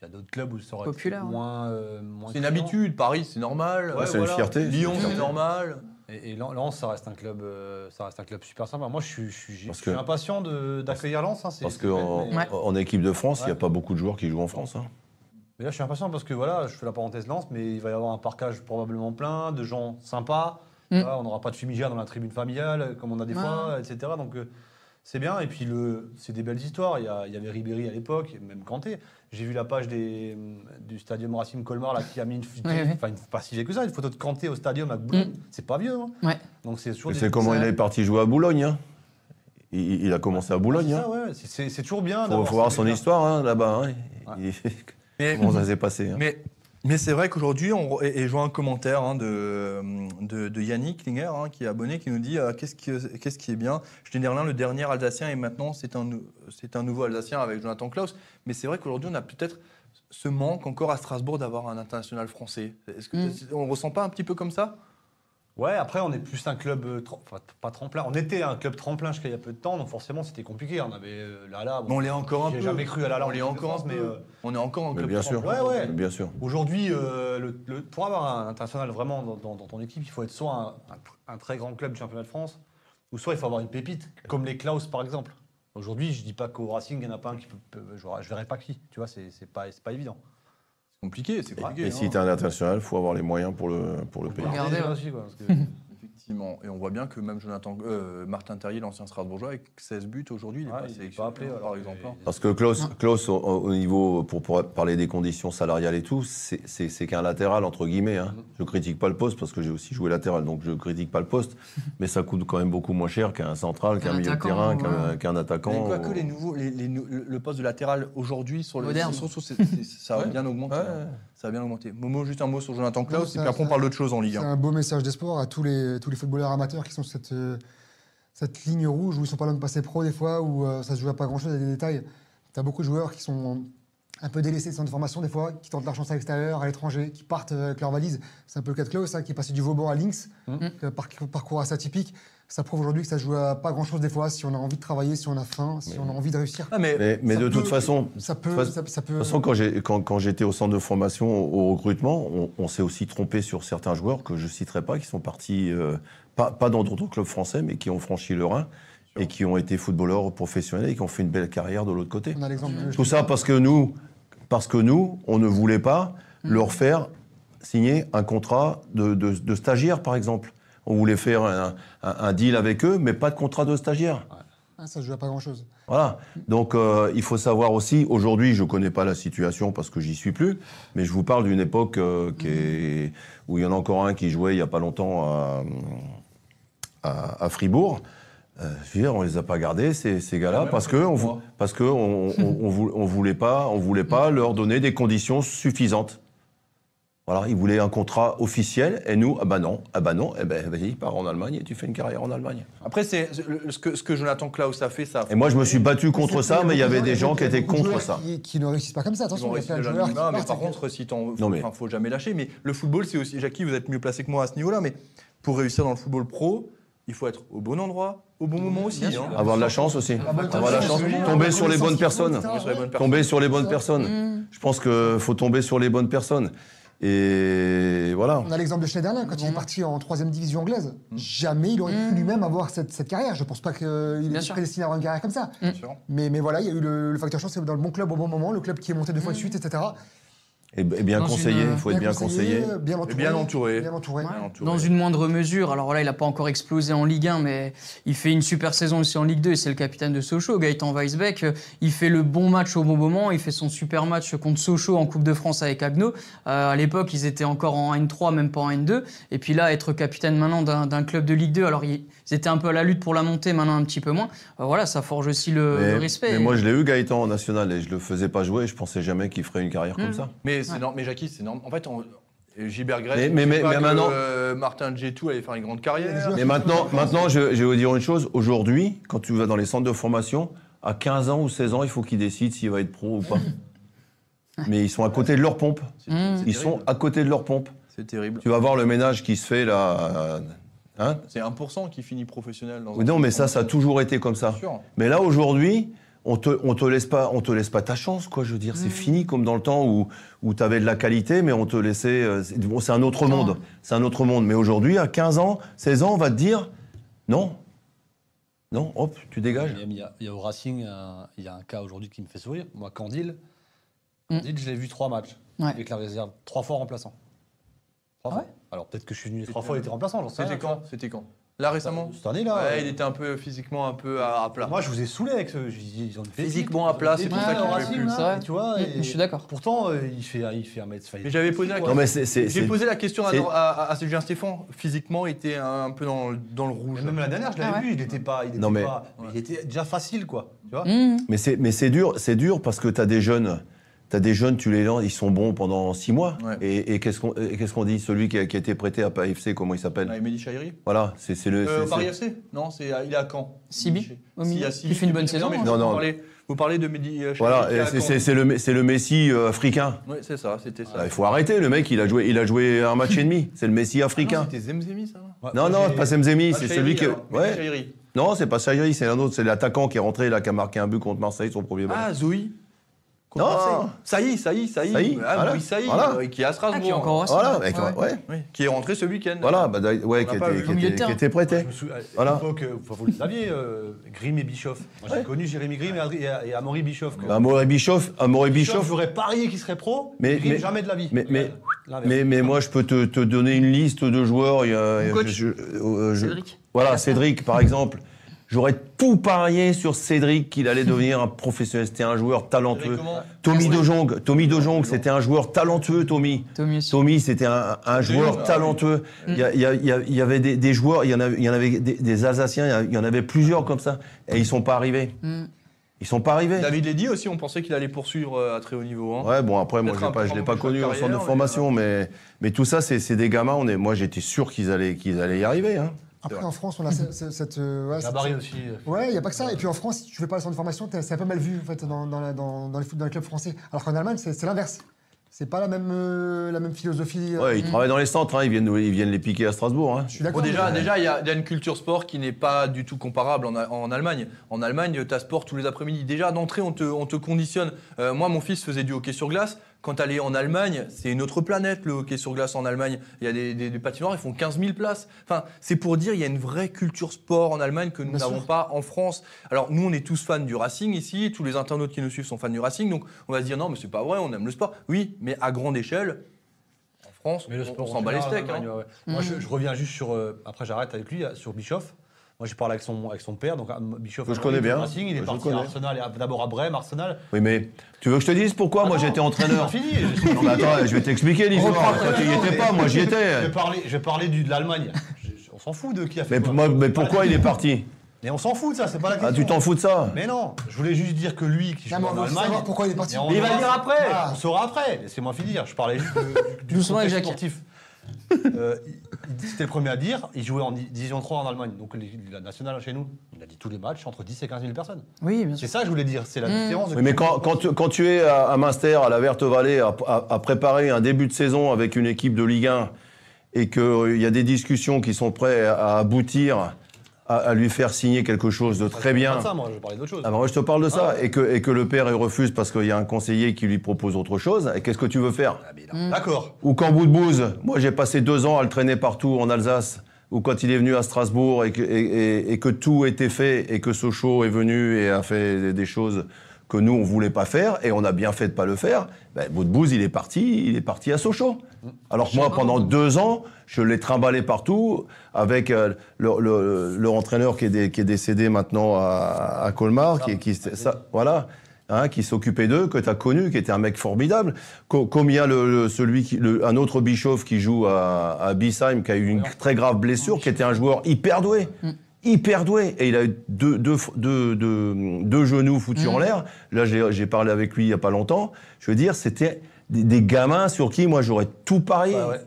Il y a d'autres clubs où ça aurait été Populaire, moins, euh, moins C'est une habitude, Paris, c'est normal. Ouais, c'est une voilà. fierté. Lyon, c'est normal. Et, et Lens, ça reste un club, euh, ça reste un club super sympa. Moi, je suis, je suis, Parce je suis que- impatient de- d'accueillir Lens. hein, c'est- Parce qu'en mais, Ouais. en équipe de France, il n'y a pas beaucoup de joueurs qui jouent en France. hein. Mais là, je suis impatient parce que voilà, je fais la parenthèse Lens, mais il va y avoir un parcage probablement plein de gens sympas. Mm. Voilà, on n'aura pas de fumigène dans la tribune familiale comme on a des fois, etc. Donc euh, c'est bien. Et puis le, c'est des belles histoires. Il y, a- il y avait Ribéry à l'époque, et même Kanté. J'ai vu la page des, du stadium Racing Colmar là, qui a mis une, enfin, une- pas si vieille que ça, une photo de Kanté au stadium avec Boulogne. Mm. C'est pas vieux. hein. Ouais. Donc c'est toujours C'est comment il est parti jouer à Boulogne. hein. Il, il a commencé à Boulogne. C'est Il ça, ouais. C'est- C'est c'est toujours bien. faut, d'avoir faut voir son histoire hein, là-bas. hein. Ouais. Il- Mais, Comment ça s'est passé hein? Mais, mais c'est vrai qu'aujourd'hui, on, et, et je vois un commentaire hein, de, de, de Yannick Klinger, hein, qui est abonné, qui nous dit euh, qu'est-ce qui, qu'est-ce qui est bien? Schneiderlin, le dernier Alsacien, et maintenant c'est un, c'est un nouveau Alsacien avec Jonathan Klaus. Mais c'est vrai qu'aujourd'hui, on a peut-être ce manque encore à Strasbourg d'avoir un international français. Est-ce que, Mm. On ne ressent pas un petit peu comme ça? Ouais, après, on est plus un club, euh, enfin, pas tremplin. On était un club tremplin jusqu'à il y a peu de temps, donc forcément, c'était compliqué. On avait euh, Lala. bon, On l'est encore un peu. J'ai jamais cru à Lala. On l'est encore un France, peu. mais euh, On est encore un Mais club bien sûr. Ouais, ouais. Bien sûr. aujourd'hui, euh, le- le- pour avoir un international vraiment dans, dans- dans ton équipe, il faut être soit un, un- un très grand club du championnat de France, ou soit il faut avoir une pépite, comme les Klaus par exemple. Aujourd'hui, je dis pas qu'au Racing, il n'y en a pas un qui peut. peut- je, je verrai pas qui. Tu vois, c'est c'est pas, c'est pas évident. C'est compliqué, c'est compliqué. Et hein. si tu es un international, il faut avoir les moyens pour le, pour le payer. Regardez, ouais. Quoi, que- Effectivement. Et on voit bien que même Jonathan, euh, Martin Terrier, l'ancien Strasbourgeois, avec 16 buts aujourd'hui, il n'est Ouais, pas sélectionné, pas appelé, hein, alors, par exemple. hein. Parce que Klaus, Klaus, au, au niveau, pour, pour parler des conditions salariales et tout, c'est- qu'un latéral, entre guillemets. Hein. Je critique pas le poste, parce que j'ai aussi joué latéral, donc je critique pas le poste. [LAUGHS] Mais ça coûte quand même beaucoup moins cher qu'un central, qu'un Un milieu de attaquant, terrain, qu'un qu'un Mais attaquant. quoique les nouveaux, les, le poste de latéral aujourd'hui sur le Moderne. sur- sur- ça a Ouais. bien augmenté. Ouais. hein. Ça a bien augmenté. Momo, juste un mot sur Jonathan Klaus, et puis après on parle d'autre chose en Ligue C'est 1. un beau message d'espoir à tous les, tous les footballeurs amateurs qui sont sur cette, euh, cette ligne rouge où ils sont pas loin de passer pro des fois, où euh, ça se joue à pas grand chose, il y a des détails. Tu as beaucoup de joueurs qui sont un peu délaissés de centre de formation des fois, qui tentent leur chance à l'extérieur, à l'étranger, qui partent euh, avec leur valise. C'est un peu le cas de Klaus, hein, qui est passé du Vauban à Lynx, Mhm. euh, par- parcours assez atypique. Ça prouve aujourd'hui que ça joue à pas grand chose des fois, si on a envie de travailler, si on a faim, si Mais- on a envie de réussir. Ah, mais, Mais, mais Ça de toute façon, Ça peut. De toute Ça, ça peut De toute façon, quand j'ai- quand, quand j'étais au centre de formation au, au recrutement, on, on s'est aussi trompé sur certains joueurs que je ne citerai pas, qui sont partis, euh, pas, pas dans d'autres clubs français, mais qui ont franchi le Rhin et qui ont été footballeurs professionnels et qui ont fait une belle carrière de l'autre côté. on a l'exemple de Tout ça parce que nous, parce que nous, on ne voulait pas leur faire signer un contrat de, de, de stagiaire, par exemple. On voulait faire un, un- un deal avec eux, mais pas de contrat de stagiaire. Ah, ça se joue à pas grand chose. Voilà. Donc euh, il faut savoir aussi, aujourd'hui, je ne connais pas la situation parce que j'y suis plus, mais je vous parle d'une époque euh, qui est- où il y en a encore un qui jouait il n'y a pas longtemps à, à- à Fribourg. Euh, je veux dire, on les a pas gardés, ces, ces gars-là, même parce que on, parce que on, on, on vou- on voulait pas, on voulait pas leur donner des conditions suffisantes. Voilà, ils voulaient un contrat officiel, et nous, ah bah non, ah bah non, eh ben vas-y, pars en Allemagne et tu fais une carrière en Allemagne. après, c'est ce que, ce que Jonathan Klaus a fait, ça. Et moi, je me suis battu contre ça, mais il y avait des gens qui étaient contre ça. Qui, qui ne réussissent pas comme ça. Attention, il y a rester plein de de joueurs qui l'anonymat, mais par contre, si t'en, Non, mais- faut jamais lâcher. Mais le football, c'est aussi, Jackie, vous êtes mieux placé que moi à ce niveau-là, mais pour réussir dans le football pro, il faut être au bon endroit, au bon moment aussi. Hein. Avoir de la chance aussi. Ah bah, Avoir de la chance. Tomber sur les bonnes personnes. Tomber sur les bonnes personnes. Personnes. Je pense qu'il faut tomber sur les bonnes personnes. Et voilà. On a l'exemple de Schneiderlin, quand il est parti en troisième division anglaise. Jamais il aurait pu lui-même avoir cette, cette carrière. Je pense pas qu'il est prédestiné à avoir une carrière comme ça. Bien sûr. Mais, mais voilà, il y a eu le, le facteur chance, c'est dans le bon club au bon moment, le club qui est monté deux fois de suite, etc. Et, et bien Dans conseillé, une- il faut être bien conseillé. bien Et entouré. bien entouré. Bien entouré. Ouais. Bien entouré. Dans une moindre mesure. Alors là, il n'a pas encore explosé en Ligue 1, mais il fait une super saison aussi en Ligue 2 et c'est le capitaine de Sochaux, Gaëtan Weisbeck. Il fait le bon match au bon moment. Il fait son super match contre Sochaux en Coupe de France avec Agno. Euh, à l'époque, ils étaient encore en N3, même pas en N2. Et puis là, être capitaine maintenant d'un club de Ligue 2, alors ils, ils étaient un peu à la lutte pour la montée, maintenant un petit peu moins. Euh, voilà, ça forge aussi le, Mais, le respect. mais moi, je l'ai eu Gaëtan en national et je le faisais pas jouer. Je pensais jamais qu'il ferait une carrière comme Mm. ça. Mais c'est Ouais. mais Jackie, c'est normal. En fait, on... Gilbert Mais- maintenant- euh, Martin Djetou allait faire une grande carrière. Mais maintenant, maintenant je, je vais vous dire une chose. Aujourd'hui, quand tu vas dans les centres de formation, à 15 ans ou 16 ans, il faut qu'ils décident s'il va être pro ou pas. [LAUGHS] Mais ils sont à côté de leur pompe. Ils sont terrible. à côté de leur pompe. C'est terrible. Tu vas voir le ménage qui se fait là. Hein C'est 1% qui finit professionnel. Dans non, mais ça, ça a toujours été comme ça. Mais là, aujourd'hui, on te, on te laisse pas, on te laisse pas ta chance, quoi. Je veux dire, c'est fini comme dans le temps où, où tu avais de la qualité, mais on te laissait. euh, C'est bon, c'est un autre Non. monde. C'est un autre monde. Mais aujourd'hui, à 15 ans, 16 ans, on va te dire non. Non, hop, tu dégages. Il y, a, il y a au Racing, un- il y a un cas aujourd'hui qui me fait sourire. Moi, Candil, Mm. Candil je l'ai vu trois matchs Ouais. avec la réserve, trois fois remplaçant. Trois Ah fois. Alors peut-être que je suis venu les trois fois, il était remplaçant, j'en sais C'était rien, quand? C'était quand? Là récemment? Cette année là. Ouais, il était un peu physiquement un peu à, à plat. Moi, je vous ai saoulé avec ce. Ils ont une Physiquement à plat, c'est pour ça qu'il jouait Racing, plus. là, C'est vrai. et Tu vois, et je suis d'accord. Pourtant, euh, il fait, il fait un mètre. Mais j'avais posé la Ouais. question. Non, mais c'est. c'est- J'ai c'est- posé la question à, c'est- à- à Julien Stéphane. Physiquement, il était un peu dans, le- dans le rouge. Même la dernière, je l'avais Ah ouais. vu, il était pas. Il était Non, mais- pas- mais il était déjà facile, quoi. Tu vois Mmh. Mais c'est, mais c'est dur, c'est dur parce que tu as des jeunes, tu des jeunes, tu les lances, ils sont bons pendant six mois. Ouais. Et, et qu'est-ce qu'on, et qu'est-ce qu'on dit? Celui qui a, qui a été prêté à PAFC, comment il s'appelle? Avec Mehdi Chahiri Voilà, c'est, c'est le. euh, c'est- Paris FC Non, c'est à- il est à Caen. Sibi, Sibi, fait une bonne saison, mais hein? vous, Non, non. Parlez, vous parlez de Mehdi Chahiri Voilà, qui est à et c'est, Caen. c'est- c'est le, c'est le Messi euh, africain. Oui, c'est ça, c'était ça. Ah, Il faut arrêter, le mec, il a joué, il a joué un match et demi. [LAUGHS] C'est le Messi Ah non, africain. C'était Zemzemi, ça Ouais, Non, non, pas Semzemi, Pas c'est celui qui. Ouais. Non, c'est pas Chahiri, c'est un autre, c'est l'attaquant qui est rentré là, qui a marqué un but contre Marseille, son premier match. Ah, Zoé Contre Non. Marseille. Saï, Saï, Saï. Saï, Ah, voilà. oui, Saï, Voilà. euh, qui est à Strasbourg. Ah, qui est encore voilà. Oui, qui est rentré ce week-end. Voilà, bah, ouais, qui était, prêté. Voilà. vous le saviez, euh, Grimm et Bischoff. J'ai connu Jérémy Grimm et, et Amaury Bischoff. Amaury Bischoff, Amaury Bischoff, j'aurais parié qu'il serait pro, Mais- mais, Grimm, mais- jamais de la vie. mais, mais, L'inverse. Mais, mais moi, je peux te, te donner une liste de joueurs. il y a- Coach. je- je- euh, je- Voilà, Cédric, par [LAUGHS] exemple. J'aurais tout parié sur Cédric qu'il allait devenir un professionnel. C'était un joueur talentueux. Tommy De Jong, Tommy De Jong, c'était un joueur talentueux, Tommy. Tommy c'était un, un joueur talentueux. Il y, a- il y a- il y a- il y avait des, des joueurs, il y en avait, il y en avait des, des Alsaciens, il y en avait plusieurs comme ça, et ils sont pas arrivés. Mm. Ils sont pas arrivés. David Eddy aussi, on pensait qu'il allait poursuivre euh, à très haut niveau. hein. Ouais, bon après moi pas, je l'ai en pas connu carrière, centre de formation, mais mais tout ça c'est c'est des gamins. On est, moi j'étais sûr qu'ils allaient qu'ils allaient y arriver. Hein. Après, en France, on a cette. cette- cette, euh, ouais, cette- aussi. Ouais, il n'y a pas que ça. Et puis en France, si tu fais pas le centre de formation, t'es- c'est un peu mal vu en fait, dans, dans, la- dans, dans les, foot- dans les clubs français. Alors qu'en Allemagne, c'est l'inverse. C'est pas la même, euh, la même philosophie. euh, Ouais, ils travaillent dans les centres, hein, ils viennent ils viennent les piquer à Strasbourg. Hein. Je suis d'accord. Bon, déjà, mais- déjà, il y, a il y a une culture sport qui n'est pas du tout comparable en, en Allemagne. En Allemagne, tu as sport tous les après-midi. Déjà, d'entrée, on te, on te conditionne. Euh, moi, mon fils faisait du hockey sur glace. Quand tu allais en Allemagne, c'est une autre planète, le hockey sur glace en Allemagne. Il y a des, des, des patinoires, ils font 15 000 places. Enfin, c'est pour dire, il y a une vraie culture sport en Allemagne que nous n'avons pas en France. Alors, nous, on est tous fans du Racing ici. Tous les internautes qui nous suivent sont fans du Racing. Donc, on va se dire, non, mais c'est pas vrai, on aime le sport. Oui, mais à grande échelle, en France, Mais le on- sport, on s'en bat les steaks. hein. Ouais. Moi, je, je reviens juste sur. euh, après, j'arrête avec lui, sur Bischoff. Moi, j'ai parlé avec son, avec son père, donc Bischoff. Que je connais bien. Racing, il est Je parti à Arsenal, d'abord à Brême, Arsenal. Oui, mais tu veux que je te dise pourquoi? Ah Moi j'étais entraîneur. [LAUGHS] C'est fini. je- Non mais attends, je vais t'expliquer l'histoire. Toi tu y étais pas, moi j'y Je étais. vais parler, je vais parler du, de l'Allemagne. Je- je- On s'en fout de qui a fait Mais, quoi. moi- mais pourquoi il est parti? Mais on s'en fout de ça, c'est pas la question. Ah tu t'en fous de ça? Mais non, je voulais juste dire que lui qui joue en Allemagne. savoir pourquoi il est parti. Mais on Mais il va dire après, Ah. on saura après. Laissez-moi finir. Je parlais juste du, du Jacques. sportif. Euh, C'était le premier à dire. Il jouait en di- division 3 en Allemagne, donc les- la nationale chez nous. Il a dit tous les matchs entre 10 et 15 000 personnes. Oui, bien C'est ça que je voulais dire. C'est la Mm. différence. de- Oui, mais quand, quand, tu, quand tu es à, à Münster, à la Verte Vallée, à, à- à préparer un début de saison avec une équipe de Ligue 1 et qu'il y a des discussions qui sont prêtes à aboutir à, à lui faire signer quelque chose de très Je bien. parle de ça, moi, je parlais d'autre chose. Ah ben moi je te parle de ça Ah. et, que, et que le père il refuse parce qu'il y a un conseiller qui lui propose autre chose. Et qu'est-ce que tu veux faire? Ah. D'accord. Ou quand bout de bouse, moi j'ai passé deux ans à le traîner partout en Alsace, ou quand il est venu à Strasbourg et que, et, et- et que tout était fait et que Sochaux est venu et a fait des- des choses que nous on voulait pas faire et on a bien fait de pas le faire. Ben, bouse il est parti, il est parti à Sochaux. Alors que moi pendant deux ans je l'ai trimballé partout avec euh, le, le- le entraîneur qui est, dé- qui est décédé maintenant à, à Colmar, qui, qui ça, voilà hein, qui s'occupait d'eux, que tu as connu, qui était un mec formidable. Co- Combien le, le- celui qui, un autre Bischoff qui joue à, à Bissheim, qui a eu une très grave blessure, qui était un joueur hyper doué. Hyper doué. Et il a eu deux, deux, deux, deux, deux genoux foutus en l'air. Là, j'ai parlé avec lui il n'y a pas longtemps. Je veux dire, c'était des, des gamins sur qui, moi, j'aurais tout parié. Bah ouais.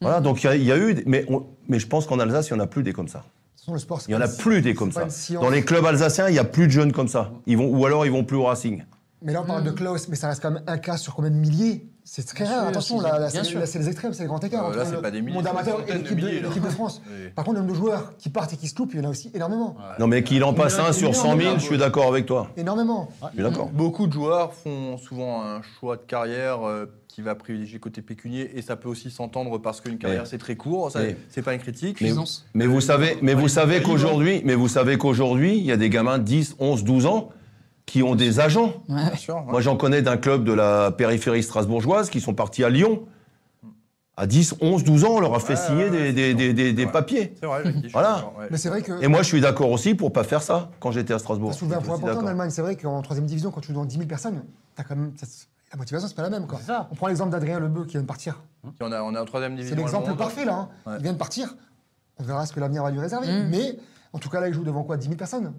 Voilà, donc il y a- il y, a eu. Mais, on- mais je pense qu'en Alsace, il n'y en a plus des comme ça. Le sport, Il n'y en a une- plus des comme ça. Dans les clubs alsaciens, il n'y a plus de jeunes comme ça. Ils vont, ou alors ils vont plus au Racing. Mais là, on parle de Klaus, mais ça reste quand même un cas sur combien de milliers C'est très Bien rare. sûr, Attention, c'est- là, c'est les extrêmes, c'est le grand écart Euh, là, c'est pas des milliers, monde amateur et l'équipe de, de France. Oui. Par contre, le nombre de joueurs qui partent et qui se loupent, il y en a aussi énormément. Non, mais qu'il en passe un sur 100 000, je suis d'accord avec toi. Énormément. Je suis d'accord. Beaucoup de joueurs font souvent un choix de carrière euh, qui va privilégier côté pécunier et ça peut aussi s'entendre parce qu'une carrière c'est très court, c'est pas une critique. Mais, mais vous savez, mais vous savez est qu'aujourd'hui, mais vous savez qu'aujourd'hui, il y a des gamins de 10, 11, 12 ans qui ont des agents. Ouais. Bien sûr, ouais. Moi, j'en connais d'un club de la périphérie strasbourgeoise qui sont partis à Lyon. À 10, 11, 12 ans, on leur a fait Ouais, signer ouais, des, ouais, des- c'est des- des- des vrai. papiers. c'est vrai, Jackie, Voilà. Mais c'est vrai que. Et moi, je suis d'accord aussi pour pas faire ça quand j'étais à Strasbourg. Soulevé un point important en. Allemagne. C'est vrai qu'en troisième division, quand tu joues dans 10 000 personnes, as quand même, ça- la motivation, c'est pas la même. Quoi. C'est ça. On prend l'exemple d'Adrien Lebeu qui vient de partir. on, a, on est en troisième C'est division. l'exemple allemande. parfait, là. hein. Ouais. Il vient de partir. On verra ce que l'avenir va lui réserver. Mm. Mais en tout cas, là, il joue devant quoi? 10 000 personnes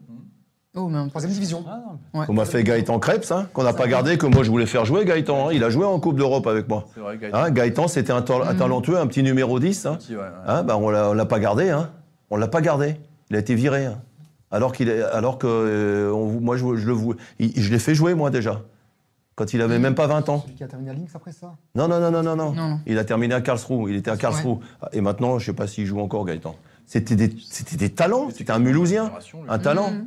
Oh, mais en- Troisième division. Ah, non. Qu'on m'a fait Gaëtan Krebs, hein, qu'on n'a pas gardé, que moi je voulais faire jouer Gaëtan. hein. Il a joué en Coupe d'Europe avec moi. C'est vrai, Gaëtan. Hein, Gaëtan, c'était un, un talentueux, un petit numéro 10. hein. Petit, ouais, ouais. Hein, bah, on l'a on l'a pas gardé. Hein. On l'a pas gardé. Il a été viré. hein. Alors, qu'il est, alors que euh, on- moi, je, je le vou- il- je l'ai fait jouer, moi, déjà. Quand il avait même pas 20 ans. Celui qui a terminé à Lynx après ça? Non, non, non, non, non, non. Non, non. Il a terminé à Karlsruhe. Il était à Karlsruhe. Et maintenant, je sais pas s'il joue encore, Gaëtan. C'était des, c'était des talents. C'était un Mulhousien. Un talent. Mhm.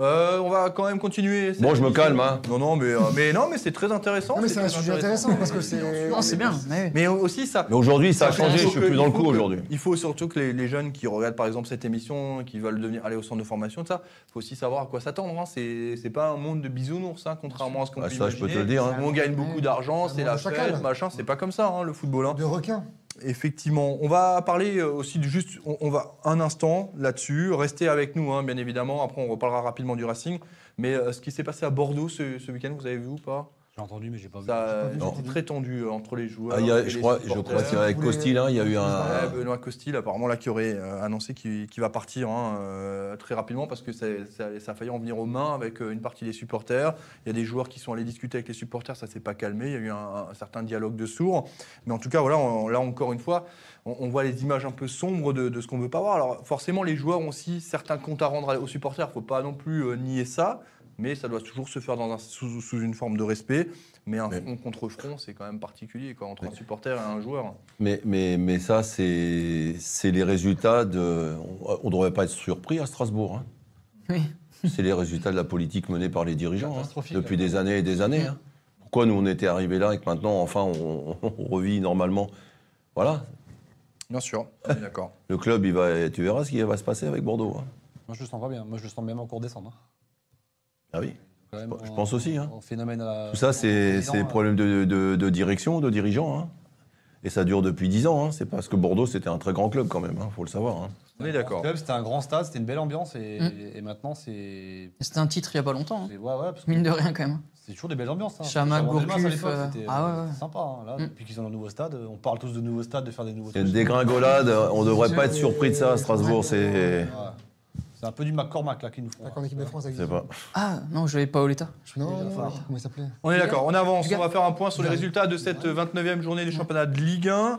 Euh, on va quand même continuer. Bon, je me calme, hein. Non, non, mais, euh, mais non, mais c'est très intéressant. Non, mais c'est un très sujet intéressant parce que c'est. Non, c'est bien. mais aussi ça. Mais aujourd'hui, ça a changé, il je faut suis plus dans le coup aujourd'hui. Il faut surtout que les, les jeunes qui regardent par exemple cette émission, qui veulent devenir aller au centre de formation, tout ça, il faut aussi savoir à quoi s'attendre. Hein. C'est c'est pas un monde de bisounours, hein, contrairement à ce qu'on Ah, peut ça, je peux te imaginer. le dire. hein. On gagne beaucoup d'argent, C'est un c'est la de chacal. fête, machin. C'est pas comme ça, hein, le football. hein. De requins. Effectivement, on va parler euh, aussi de juste, on, on va un instant là-dessus, restez avec nous, hein, bien évidemment. Après, on reparlera rapidement du Racing. Mais euh, ce qui s'est passé à Bordeaux ce, ce week-end, vous avez vu ou pas? J'ai entendu, mais j'ai pas vu. Ça, euh, vu, c'était vu. très tendu euh, entre les joueurs. Ah, il y a- et je les crois, je crois qu'avec Vous voulez- Costil, hein, il y a eu Ouais, un. Benoît Costil, apparemment, là, qui aurait euh, annoncé qu'il qu'il va partir hein, euh, très rapidement parce que ça, ça- ça a failli en venir aux mains avec euh, une partie des supporters. Il y a des joueurs qui sont allés discuter avec les supporters, ça s'est pas calmé. Il y a eu un, un certain dialogue de sourds. Mais en tout cas, voilà, on- là encore une fois, on, on voit les images un peu sombres de, de ce qu'on veut pas voir. Alors forcément, les joueurs ont aussi certains comptes à rendre aux supporters. Il faut pas non plus euh, nier ça. Mais ça doit toujours se faire dans un- sous, sous une forme de respect. Mais un Mais- front contre front, c'est quand même particulier quoi, entre un supporter et un joueur. Mais, mais, mais ça, c'est c'est les résultats de. On ne devrait pas être surpris à Strasbourg. hein. Oui. [LAUGHS] C'est les résultats de la politique menée par les dirigeants hein, depuis des années et des années. hein. Pourquoi nous, on était arrivés là et que maintenant, enfin, on, on revit normalement? Voilà. Bien sûr, on est d'accord. Le club, il va, tu verras ce qui va se passer avec Bordeaux. hein. Moi, je le sens pas bien. Moi, je le sens même encore descendre. Hein. Ah oui. Quand même, Je en- pense aussi, hein. en phénomène à la- Tout ça, c'est président, c'est là. problème de, de- de direction, de dirigeants. hein. Et ça dure depuis 10 ans. hein. C'est parce que Bordeaux, c'était un très grand club quand même, il faut le savoir. hein. On est d'accord. Le club, C'était un grand stade, c'était une belle ambiance et, Mm. et maintenant c'est. C'était un titre il y a pas longtemps. hein. c'est- Ouais, ouais, parce que Mine de rien, quand même. c'est toujours des belles ambiances. Hein. À Gourcuff, euh, c'était ah ouais, sympa. hein. Là, Mm. depuis qu'ils ont un nouveau stade, on parle tous de nouveaux stades, de faire des nouveaux C'est une dégringolade. On ne devrait pas être surpris de ça à Strasbourg. C'est. C'est un peu du McCormack là qu'ils nous font. D'accord, équipe de France avec pas. Ah, non, je n'avais pas Paoletta. Non, déjà non, fort. comment il s'appelait On est d'accord, on avance. On va faire un point sur les résultats de cette 29e journée du championnat de Ligue 1.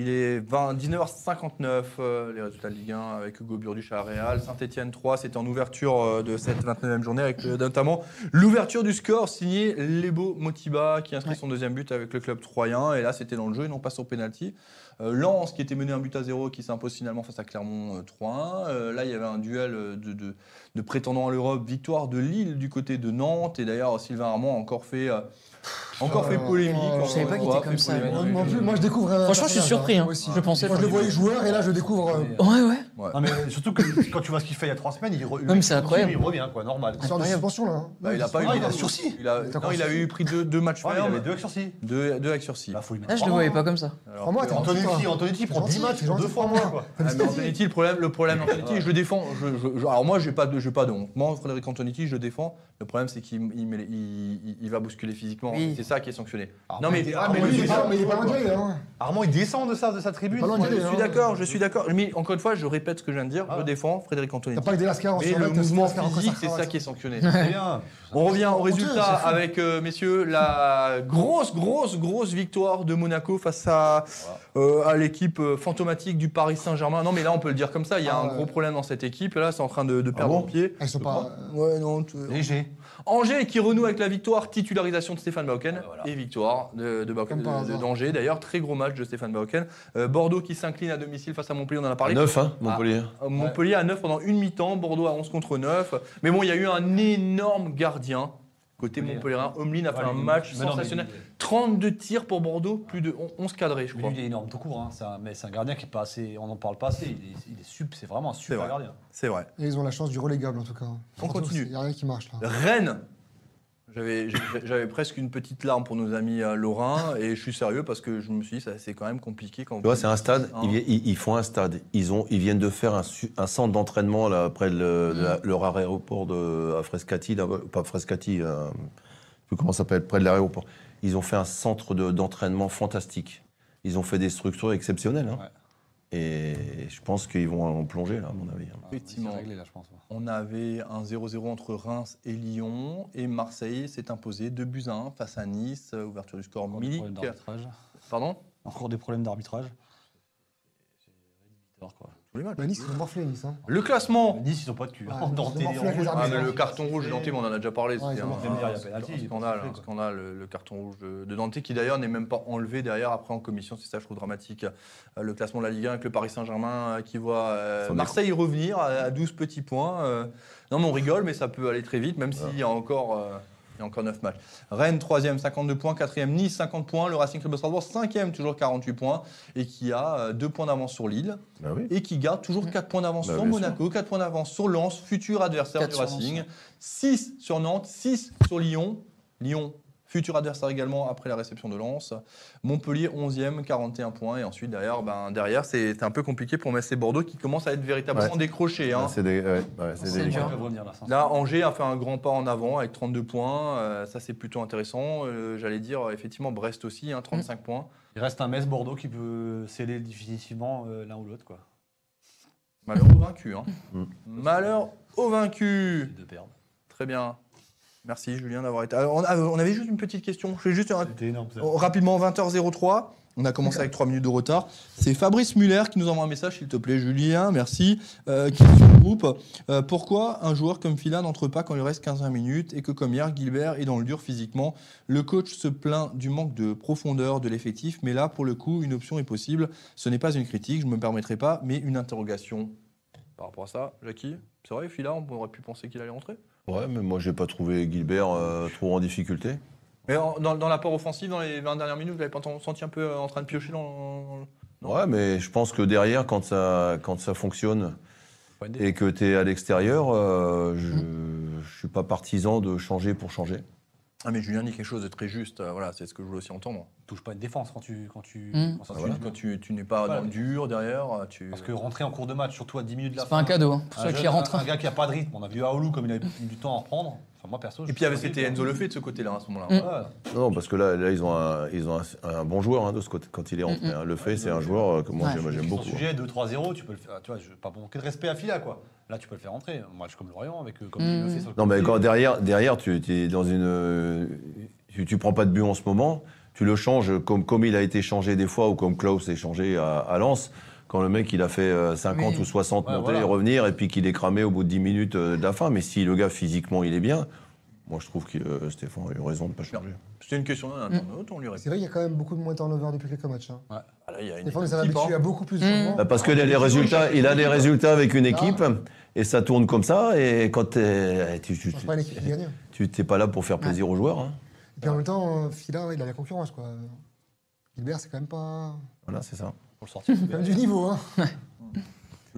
Il est 20 19h59, euh, les résultats de Ligue 1 avec Hugo Burduch à Real. Saint-Etienne 3, c'était en ouverture euh, de cette 29e journée avec euh, notamment l'ouverture du score signé Lebo Motiba qui inscrit Ouais. son deuxième but avec le club troyen. Et là, c'était dans le jeu et non pas sur penalty. Lens qui était mené un but à zéro qui s'impose finalement face à Clermont euh, 3-1. Euh, là, il y avait un duel de, de- de prétendants à l'Europe, victoire de Lille du côté de Nantes. Et d'ailleurs, Sylvain Armand a encore fait, encore fait polémique. encore je savais pas qu'il était comme ça. Moi non plus, moi je découvre. un Franchement, je suis surpris, hein, hein. moi aussi. Je pensais Moi je le voyais joueur et là je découvre. euh, Ouais, ouais. Ouais. Non, mais surtout que quand tu vois ce qu'il fait il y a trois semaines, il, re- Non, mais c'est incroyable. il revient, quoi, normal. Il sort de suspension là. hein. Bah, il a pas eu Ah, il a de- sursis. Il a, Il est non, encore il a eu pris deux, deux matchs Ouais, il fermes, avait deux avec sursis. deux, deux avec sursis. Là, faut lui mettre Là, je trois le voyais mois. pas comme ça. Alors, Trois mois, t'es Antonetti, gentil, toi. Antonetti prend Gentil, 10 matchs, c'est deux fois moins. Quoi. Ah, mais Antonetti, le problème, le problème d'Antonetti, je le défends. Je, je- je- alors moi, j'ai pas de, j'ai pas de honte. Moi, Frédéric Antonetti, je le défends. Le problème, c'est qu'il il, met- il- il- il va bousculer physiquement. Oui. C'est ça qui est sanctionné. Ah, non mais, mais- Ah, Ah, mais mais lui, il est lui, pas- c'est- mais il est pas loin d'y aller, hein. Armand, il descend de sa, de sa tribune. Pas loin d'y je aller, suis hein. d'accord, je suis d'accord. Mais encore une fois, je répète ce que je viens de dire. Ah. Je défends Frédéric T'as Antonetti. pas que des lascars en Mais le t'as mouvement physique, c'est ça qui est sanctionné. [LAUGHS] On revient au résultat avec, euh, messieurs, la grosse, grosse, grosse victoire de Monaco face à, euh, à l'équipe euh, fantomatique du Paris Saint-Germain. Non, mais là, on peut le dire comme ça, il y a Ah, un ouais. gros problème dans cette équipe. Là, c'est en train de, de perdre bon pied. Ah, Ils sont pas. Ouais, non. Léger. Angers qui renoue avec la victoire, titularisation de Stéphane Bauken voilà. et victoire de, de, d'Angers. D'ailleurs, très gros match de Stéphane Bauken. Euh, Bordeaux qui s'incline à domicile face à Montpellier, on en a parlé. 9, hein, Montpellier. Euh, Montpellier à 9 pendant une mi-temps, Bordeaux à 11 contre 9. Mais bon, il y a eu un énorme gardien côté Montpellier. Omlin a fait Ouais, un match mais non, mais sensationnel. lui, 32 tirs pour Bordeaux, plus de 11 cadrés, je Mais crois. lui, il est énorme tout court. Hein. C'est un- mais c'est un gardien qui est pas assez. On n'en parle pas assez. Il est, il est sup- c'est vraiment un super vrai. gardien. C'est vrai. Et ils ont la chance du relégable en tout cas. On continue. Il n'y a rien qui marche là. Rennes. J'avais presque une petite larme pour nos amis euh, lorrains et je suis sérieux parce que je me suis dit ça c'est quand même compliqué quand Tu vois, c'est un stade. Hein. Ils, ils- ils font un stade. Ils, ont, ils viennent de faire un, centre d'entraînement là, près de, le- la- leur aéroport de, à Frescati, là, pas Frescati, euh, je sais plus comment ça s'appelle, près de l'aéroport. Ils ont fait un centre de- d'entraînement fantastique. Ils ont fait des structures exceptionnelles. hein. Ouais. Et je pense qu'ils vont en plonger, là, à mon avis. hein. Effectivement. C'est réglé là, je pense. On avait un 0-0 entre Reims et Lyon et Marseille s'est imposé 2 buts à 1 face à Nice, euh, ouverture du score Encore des Milik. problèmes d'arbitrage. Pardon? Encore des problèmes d'arbitrage. C'est rédhibitoire, quoi. Tous tous les matchs. Bah, nice, ils ont morflé, Nice. Hein. Le classement Nice, ils ont pas de cul. Ouais, ils ont Danté, morflé en avec les rouge. Ah, mais le carton rouge de Dante, mais on en a déjà parlé. Ouais, C'était ils ont un, marqué. Même dire, il y a un penalty, il y a scandale, pas de un fait, scandale. Le, le carton rouge de, de Dante, qui d'ailleurs n'est même pas enlevé derrière, après en commission. C'est ça, je trouve dramatique. Euh, Le classement de la Ligue 1 avec le Paris Saint-Germain euh, qui voit euh, Marseille revenir à, à 12 petits points. Euh, non, mais on rigole, mais ça peut aller très vite, même s'il y a encore. euh, il y a encore 9 matchs. Rennes, 3e, 52 points. 4e, Nice, 50 points. Le Racing Club de Strasbourg, 5e, toujours 48 points. Et qui a 2 points d'avance sur Lille. Bah oui. Et qui garde toujours 4 points d'avance Bah, sur Monaco, 4 points d'avance sur Lens, futur adversaire du Racing. Lens, 6 sur Nantes, 6 sur Lyon. Lyon, futur adversaire également après la réception de Lens. Montpellier, 11e, 41 points. Et ensuite, derrière, ben, derrière c'est un peu compliqué pour Metz et Bordeaux qui commencent à être véritablement Ouais. décrochés. hein. Ah, C'est ouais, là, Angers a fait un grand pas en avant avec 32 points. Euh, ça, c'est plutôt intéressant. Euh, J'allais dire, effectivement, Brest aussi, hein, 35 points. Il reste un Metz-Bordeaux qui peut sceller définitivement euh, l'un ou l'autre. quoi. Malheur au vaincu. hein. Mm. Malheur au vaincu. De perdre. Très bien. Merci Julien d'avoir été. Alors, on, avait juste une petite question. Je fais juste un- C'était énorme ça. oh, rapidement 20h03. On a commencé avec 3 minutes de retard. C'est Fabrice Muller qui nous envoie un message, s'il te plaît, Julien, merci. Euh, qui est sur le groupe. Euh, pourquoi un joueur comme Fila n'entre pas quand il reste 15 minutes et que, comme hier, Gilbert est dans le dur physiquement? Le coach se plaint du manque de profondeur de l'effectif, mais là, pour le coup, une option est possible. Ce n'est pas une critique, je ne me permettrai pas, mais une interrogation. Par rapport à ça, Jackie, c'est vrai, Fila, on aurait pu penser qu'il allait rentrer? Ouais, mais moi, j'ai pas trouvé Gilbert euh, trop en difficulté. Mais en- dans, dans l'apport offensif, dans les 20 dernières minutes, vous l'avez pas senti un peu euh, en train de piocher dans. Ouais, mais je pense que derrière, quand ça, quand ça fonctionne et que tu es à l'extérieur, euh, je ne suis pas partisan de changer pour changer. Ah, mais Julien dit quelque chose de très juste. euh, voilà, c'est ce que je voulais aussi entendre. touche pas une défense quand tu. Quand tu, Mm. quand se tu, quand tu, tu n'es pas Voilà. dans le dur derrière, euh, tu. Parce que rentrer en cours de match, surtout à 10 minutes de la C'est fin. pas un cadeau hein, pour un ceux qui jeune- rentrent. Un, un gars qui a pas de rythme. On a vu Aoulou comme il a mis du temps à reprendre. Enfin, moi perso. Et puis c'était Enzo. Lefebvre de ce côté-là à ce moment-là. Mm. Non, parce que là, là ils ont un, ils ont un, un bon joueur hein, de ce côté, quand il est rentré. hein. Le fait, c'est un joueur euh, que moi, Ouais. j'aime- beaucoup. hein. sujet 2-3-0, tu peux le faire. Tu vois, je pas manquer de respect à Fila quoi. Là, tu peux le faire rentrer. Un match comme Lorient avec euh, comme il le Mm. fait sur le Non, mais quand derrière, derrière tu es dans une. euh, Tu, tu prends pas de but en ce moment, tu le changes comme, comme il a été changé des fois ou comme Klaus est changé à, à Lens. Quand le mec il a fait euh, 50 Oui. ou 60 Ouais, montées voilà. et revenir et puis qu'il est cramé au bout de 10 minutes euh, de la fin. Mais si le gars physiquement il est bien, moi je trouve que euh, Stéphane a eu raison de ne pas changer. C'était une question d'un internaute, on lui répond. C'est vrai qu'il y a quand même beaucoup de moins de turnover depuis quelques matchs. Hein. Ah, là, il y a une Stéphane hein. à beaucoup plus de Mm. changements. Bah, parce qu'il a les résultats, il a des résultats avec une équipe et ça tourne comme ça. Et quand t'es- tu tu- pas qui gagne. tu t'es pas là pour faire plaisir aux joueurs. hein. Et puis en même temps, Fila, il a la concurrence. Quoi. Gilbert, c'est quand même pas. Voilà, c'est ça. Pour le sortir. [LAUGHS] quand même du niveau. Hein.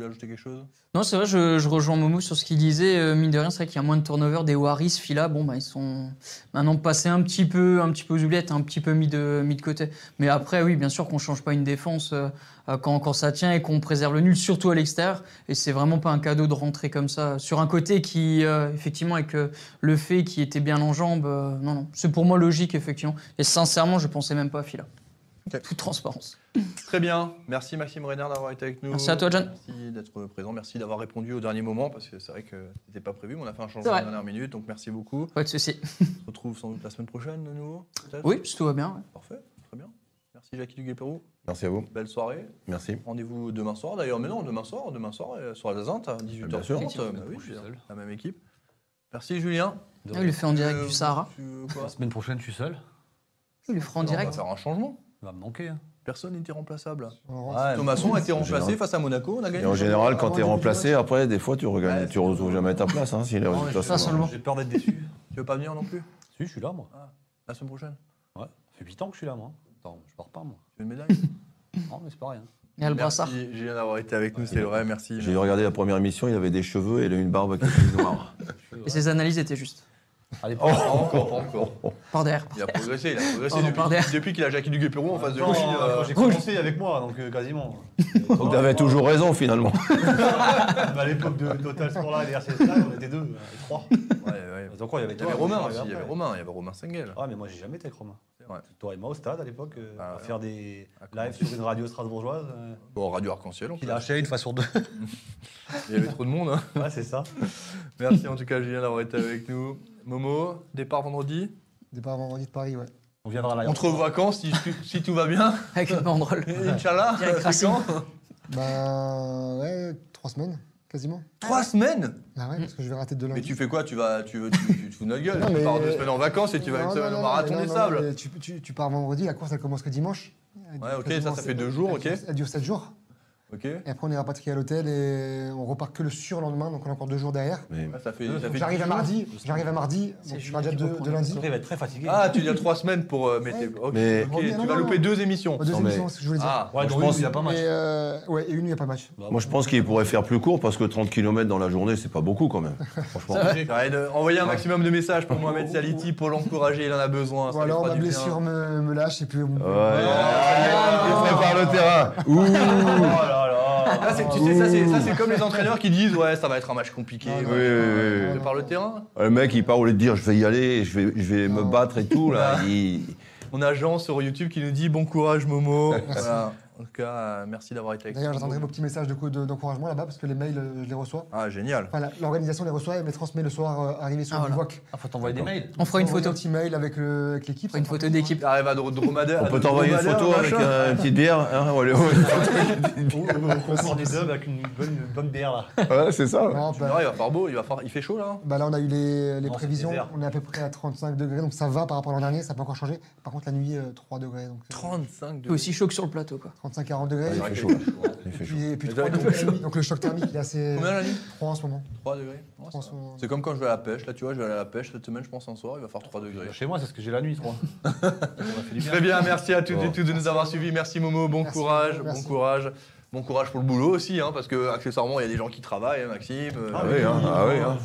Voulais ajouter quelque chose? Non, c'est vrai, je, rejoins Momo sur ce qu'il disait. Euh, mine de rien, c'est vrai qu'il y a moins de turnover. Des Waris, Fila, bon, bah, ils sont maintenant passés un petit peu, un petit peu aux oubliettes, un petit peu mis de, côté. Mais après, oui, bien sûr qu'on change pas une défense euh, quand, quand ça tient et qu'on préserve le nul, surtout à l'extérieur. Et c'est vraiment pas un cadeau de rentrer comme ça sur un côté qui, euh, effectivement, avec le fait qui était bien en jambes. euh, non, non, c'est pour moi logique, effectivement. Et sincèrement, je pensais même pas à Fila. Toute transparence. Très bien. Merci Maxime Renard d'avoir été avec nous. Merci à toi, John. Merci d'être présent. Merci d'avoir répondu au dernier moment parce que c'est vrai que c'était pas prévu, mais on a fait un changement à la dernière minute. Donc merci beaucoup. Pas de souci. On se retrouve sans doute la semaine prochaine de nouveau. Oui, si tout va bien. ouais. Parfait. Très bien. Merci Jackie Duguay-Pérou. Merci à vous. Belle soirée. Merci. Rendez-vous demain soir d'ailleurs. Mais non, demain soir, demain soir euh, sur la Zinte à 18h30. Bien sûr. Euh, bah oui, Je suis seul. la même équipe. Merci Julien. Il le fait en direct Euh, du Sahara. tu- quoi La semaine prochaine, je suis seul. Il le fera en On va direct. faire un changement. Il va me manquer. hein. Personne n'était remplaçable. Ouais, Thomasson a été remplacé général. face à Monaco. On a gagné. Et en général, quand tu es remplacé, après, des fois, tu ne Ouais, tu retrouves jamais ta place. Hein, si les Non, résultats sont. J'ai peur d'être déçu. Tu veux pas venir non plus? Si, je suis là, moi. la semaine prochaine Ouais. Ça fait 8 ans que je suis là, moi. Attends, je pars pas, moi. Tu veux une médaille? Non, mais c'est pas rien. Il y a le brassard. Merci Julien d'avoir été avec nous, c'est vrai, merci. J'ai regardé la première émission, il avait des cheveux et il a une barbe qui était noire. [LAUGHS] Et ses analyses étaient justes. Allez, Oh, encore, encore. Par derrière. Il a progressé, il a progressé Oh, depuis, depuis qu'il a Jackie Duguay-Pérou en face de lui. Euh, j'ai commencé avec moi, donc euh, quasiment. [LAUGHS] Donc tu avais toujours raison finalement. [LAUGHS] à l'époque de Total Sport là, les RCS là, on était deux, euh, trois. ouais, ouais. Il y avait Il y Romain aussi, il y avait Romain, il y avait Romain Sengel. Ah, mais moi, j'ai jamais été avec Romain. Ouais. Toi et moi au stade à l'époque, euh, Ah, à faire des Ah, lives sur une radio strasbourgeoise. euh, Bon, Radio Arc-en-Ciel, peut- a acheté une fois sur deux. [LAUGHS] il y avait trop de monde. hein. ouais, c'est ça. Merci en tout cas Julien d'avoir été avec nous. Momo, départ vendredi. Départ vendredi de Paris, ouais. On viendra là. Entre vos vacances, si, si tout va bien. [LAUGHS] Avec une banderole. Inch'Allah, Direct c'est quand Bah ouais, trois semaines, quasiment. Trois semaines Ah ouais, parce que je vais rater de lundi. Mais tu fais quoi? Tu vas, tu, veux- tu, tu te fous de notre gueule Non, Tu mais- pars deux semaines en vacances et tu vas Non, semaine au marathon des sables. Tu, tu- tu pars vendredi, la course elle commence que dimanche. Ouais, ok, ça, ça sept- fait deux jours, ok. Elle dure 7 jours. Ok Et après on est rapatrié à l'hôtel et on repart que le surlendemain, donc on a encore deux jours derrière. Mais Ah, ça fait, Donc ça fait J'arrive à mardi, j'arrive à mardi, donc je serai déjà de, lundi. Il va être très fatigué. Ah, tu dis trois semaines pour. euh, mais Ouais. Mais- Non, tu non, vas non, louper non. deux émissions. Deux Non, mais- émissions, je voulais dire. Ah, Ouais, je donc pense- il a pas match. Et, euh, ouais, et une, il n'y a pas match. Bah, moi, je pense qu'il pourrait faire plus court parce que 30 km dans la journée, c'est pas beaucoup quand même. [LAUGHS] Franchement. Envoyez un maximum de messages pour Mohamed Saliti pour l'encourager, il en a besoin. Ou alors ma blessure me, lâche et puis. Ouais, il prépare le terrain. Ouh. Ah, c'est- tu sais, ça c'est, ça, c'est comme les entraîneurs qui disent Ouais, ça va être un match compliqué. Oui, oui, oui. Par le terrain Le mec, il part au lieu de dire je vais y aller, je vais, je vais me battre et tout. Là, [LAUGHS] il- On a Jean sur YouTube qui nous dit Bon courage, Momo. [LAUGHS] Voilà. En tout cas, euh, merci d'avoir été avec D'ailleurs, nous. j'attendrai vos petits messages de coup de- d'encouragement là-bas parce que les mails, euh, je les reçois. Ah, génial. Enfin, l'organisation les reçoit et me les transmet le soir euh, arrivé sur Ah, voilà. Bivouac. Ah, faut t'envoyer des mails. On fera une photo. Un petit mail avec, le- avec l'équipe. On fera une photo d'équipe. Arrive à Dro- Dromadaire. On à peut t'envoyer une photo avec une petite bière. hein. On [LAUGHS] [LAUGHS] sort des dubs avec une bonne, bière là. Ouais, c'est ça. Bah, il va faire beau, il, va faire... il fait chaud là. hein bah là, on a eu les, les Non, c'est prévisions. On est à peu près à 35 degrés, donc ça va par rapport à l'an dernier. Ça peut encore changer. Par contre, la nuit, euh, 3 degrés. Donc, euh, 35 C'est aussi chaud que sur le plateau, quoi. 35-40 degrés. Il fait qu'il chaud. fait chaud, hein. Il fait Et chaud. puis, et puis 3 la nuit. Donc le choc thermique, il est assez. Combien la nuit 3 en ce moment. 3 degrés. Ouais, Trois en ça ce va. moment. C'est comme quand je vais à la pêche. Là, tu vois, je vais aller à la pêche cette semaine, je pense, un soir, il va faire 3 degrés. Chez moi, c'est ce que j'ai la nuit, je crois. [LAUGHS] Ça m'a fait du bien. Très bien, merci à toutes et tous de nous avoir suivis. Merci Momo, bon courage, bon courage. Bon courage pour le boulot aussi, hein, parce que accessoirement, il y a des gens qui travaillent, hein, Maxime. euh, Ah oui, hein, ah oui, hein.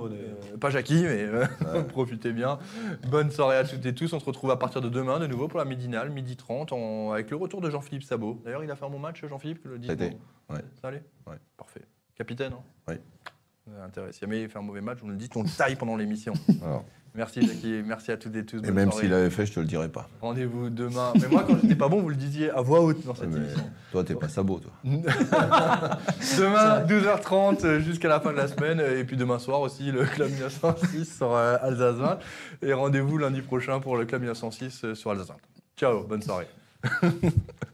On est- euh, pas Jackie, mais euh, [LAUGHS] profitez bien. Bonne soirée à toutes et tous. On se retrouve à partir de demain de nouveau pour la midinale, midi 30, en- avec le retour de Jean-Philippe Sabot. D'ailleurs, il a fait un bon match, Jean-Philippe, le 10 Ça ouais. Ça allait Ouais. Parfait. Capitaine, hein Oui. Euh, Intéressant. Si jamais il fait un mauvais match, nous le dites, on le taille pendant l'émission. Alors. Merci Jackie, merci à toutes et tous. Et bonne même s'il avait fait, je te le dirais pas. Rendez-vous demain. Mais moi, quand j'étais pas bon, vous le disiez à voix haute dans cette Mais émission. toi, t'es pas sabot, toi. [LAUGHS] Demain, 12h30 euh, jusqu'à la fin de la semaine. Et puis demain soir aussi, le Club 1906 sur Alsace 20. Et rendez-vous lundi prochain pour le Club 1906 euh, sur Alsace 20. Ciao, bonne soirée. [LAUGHS]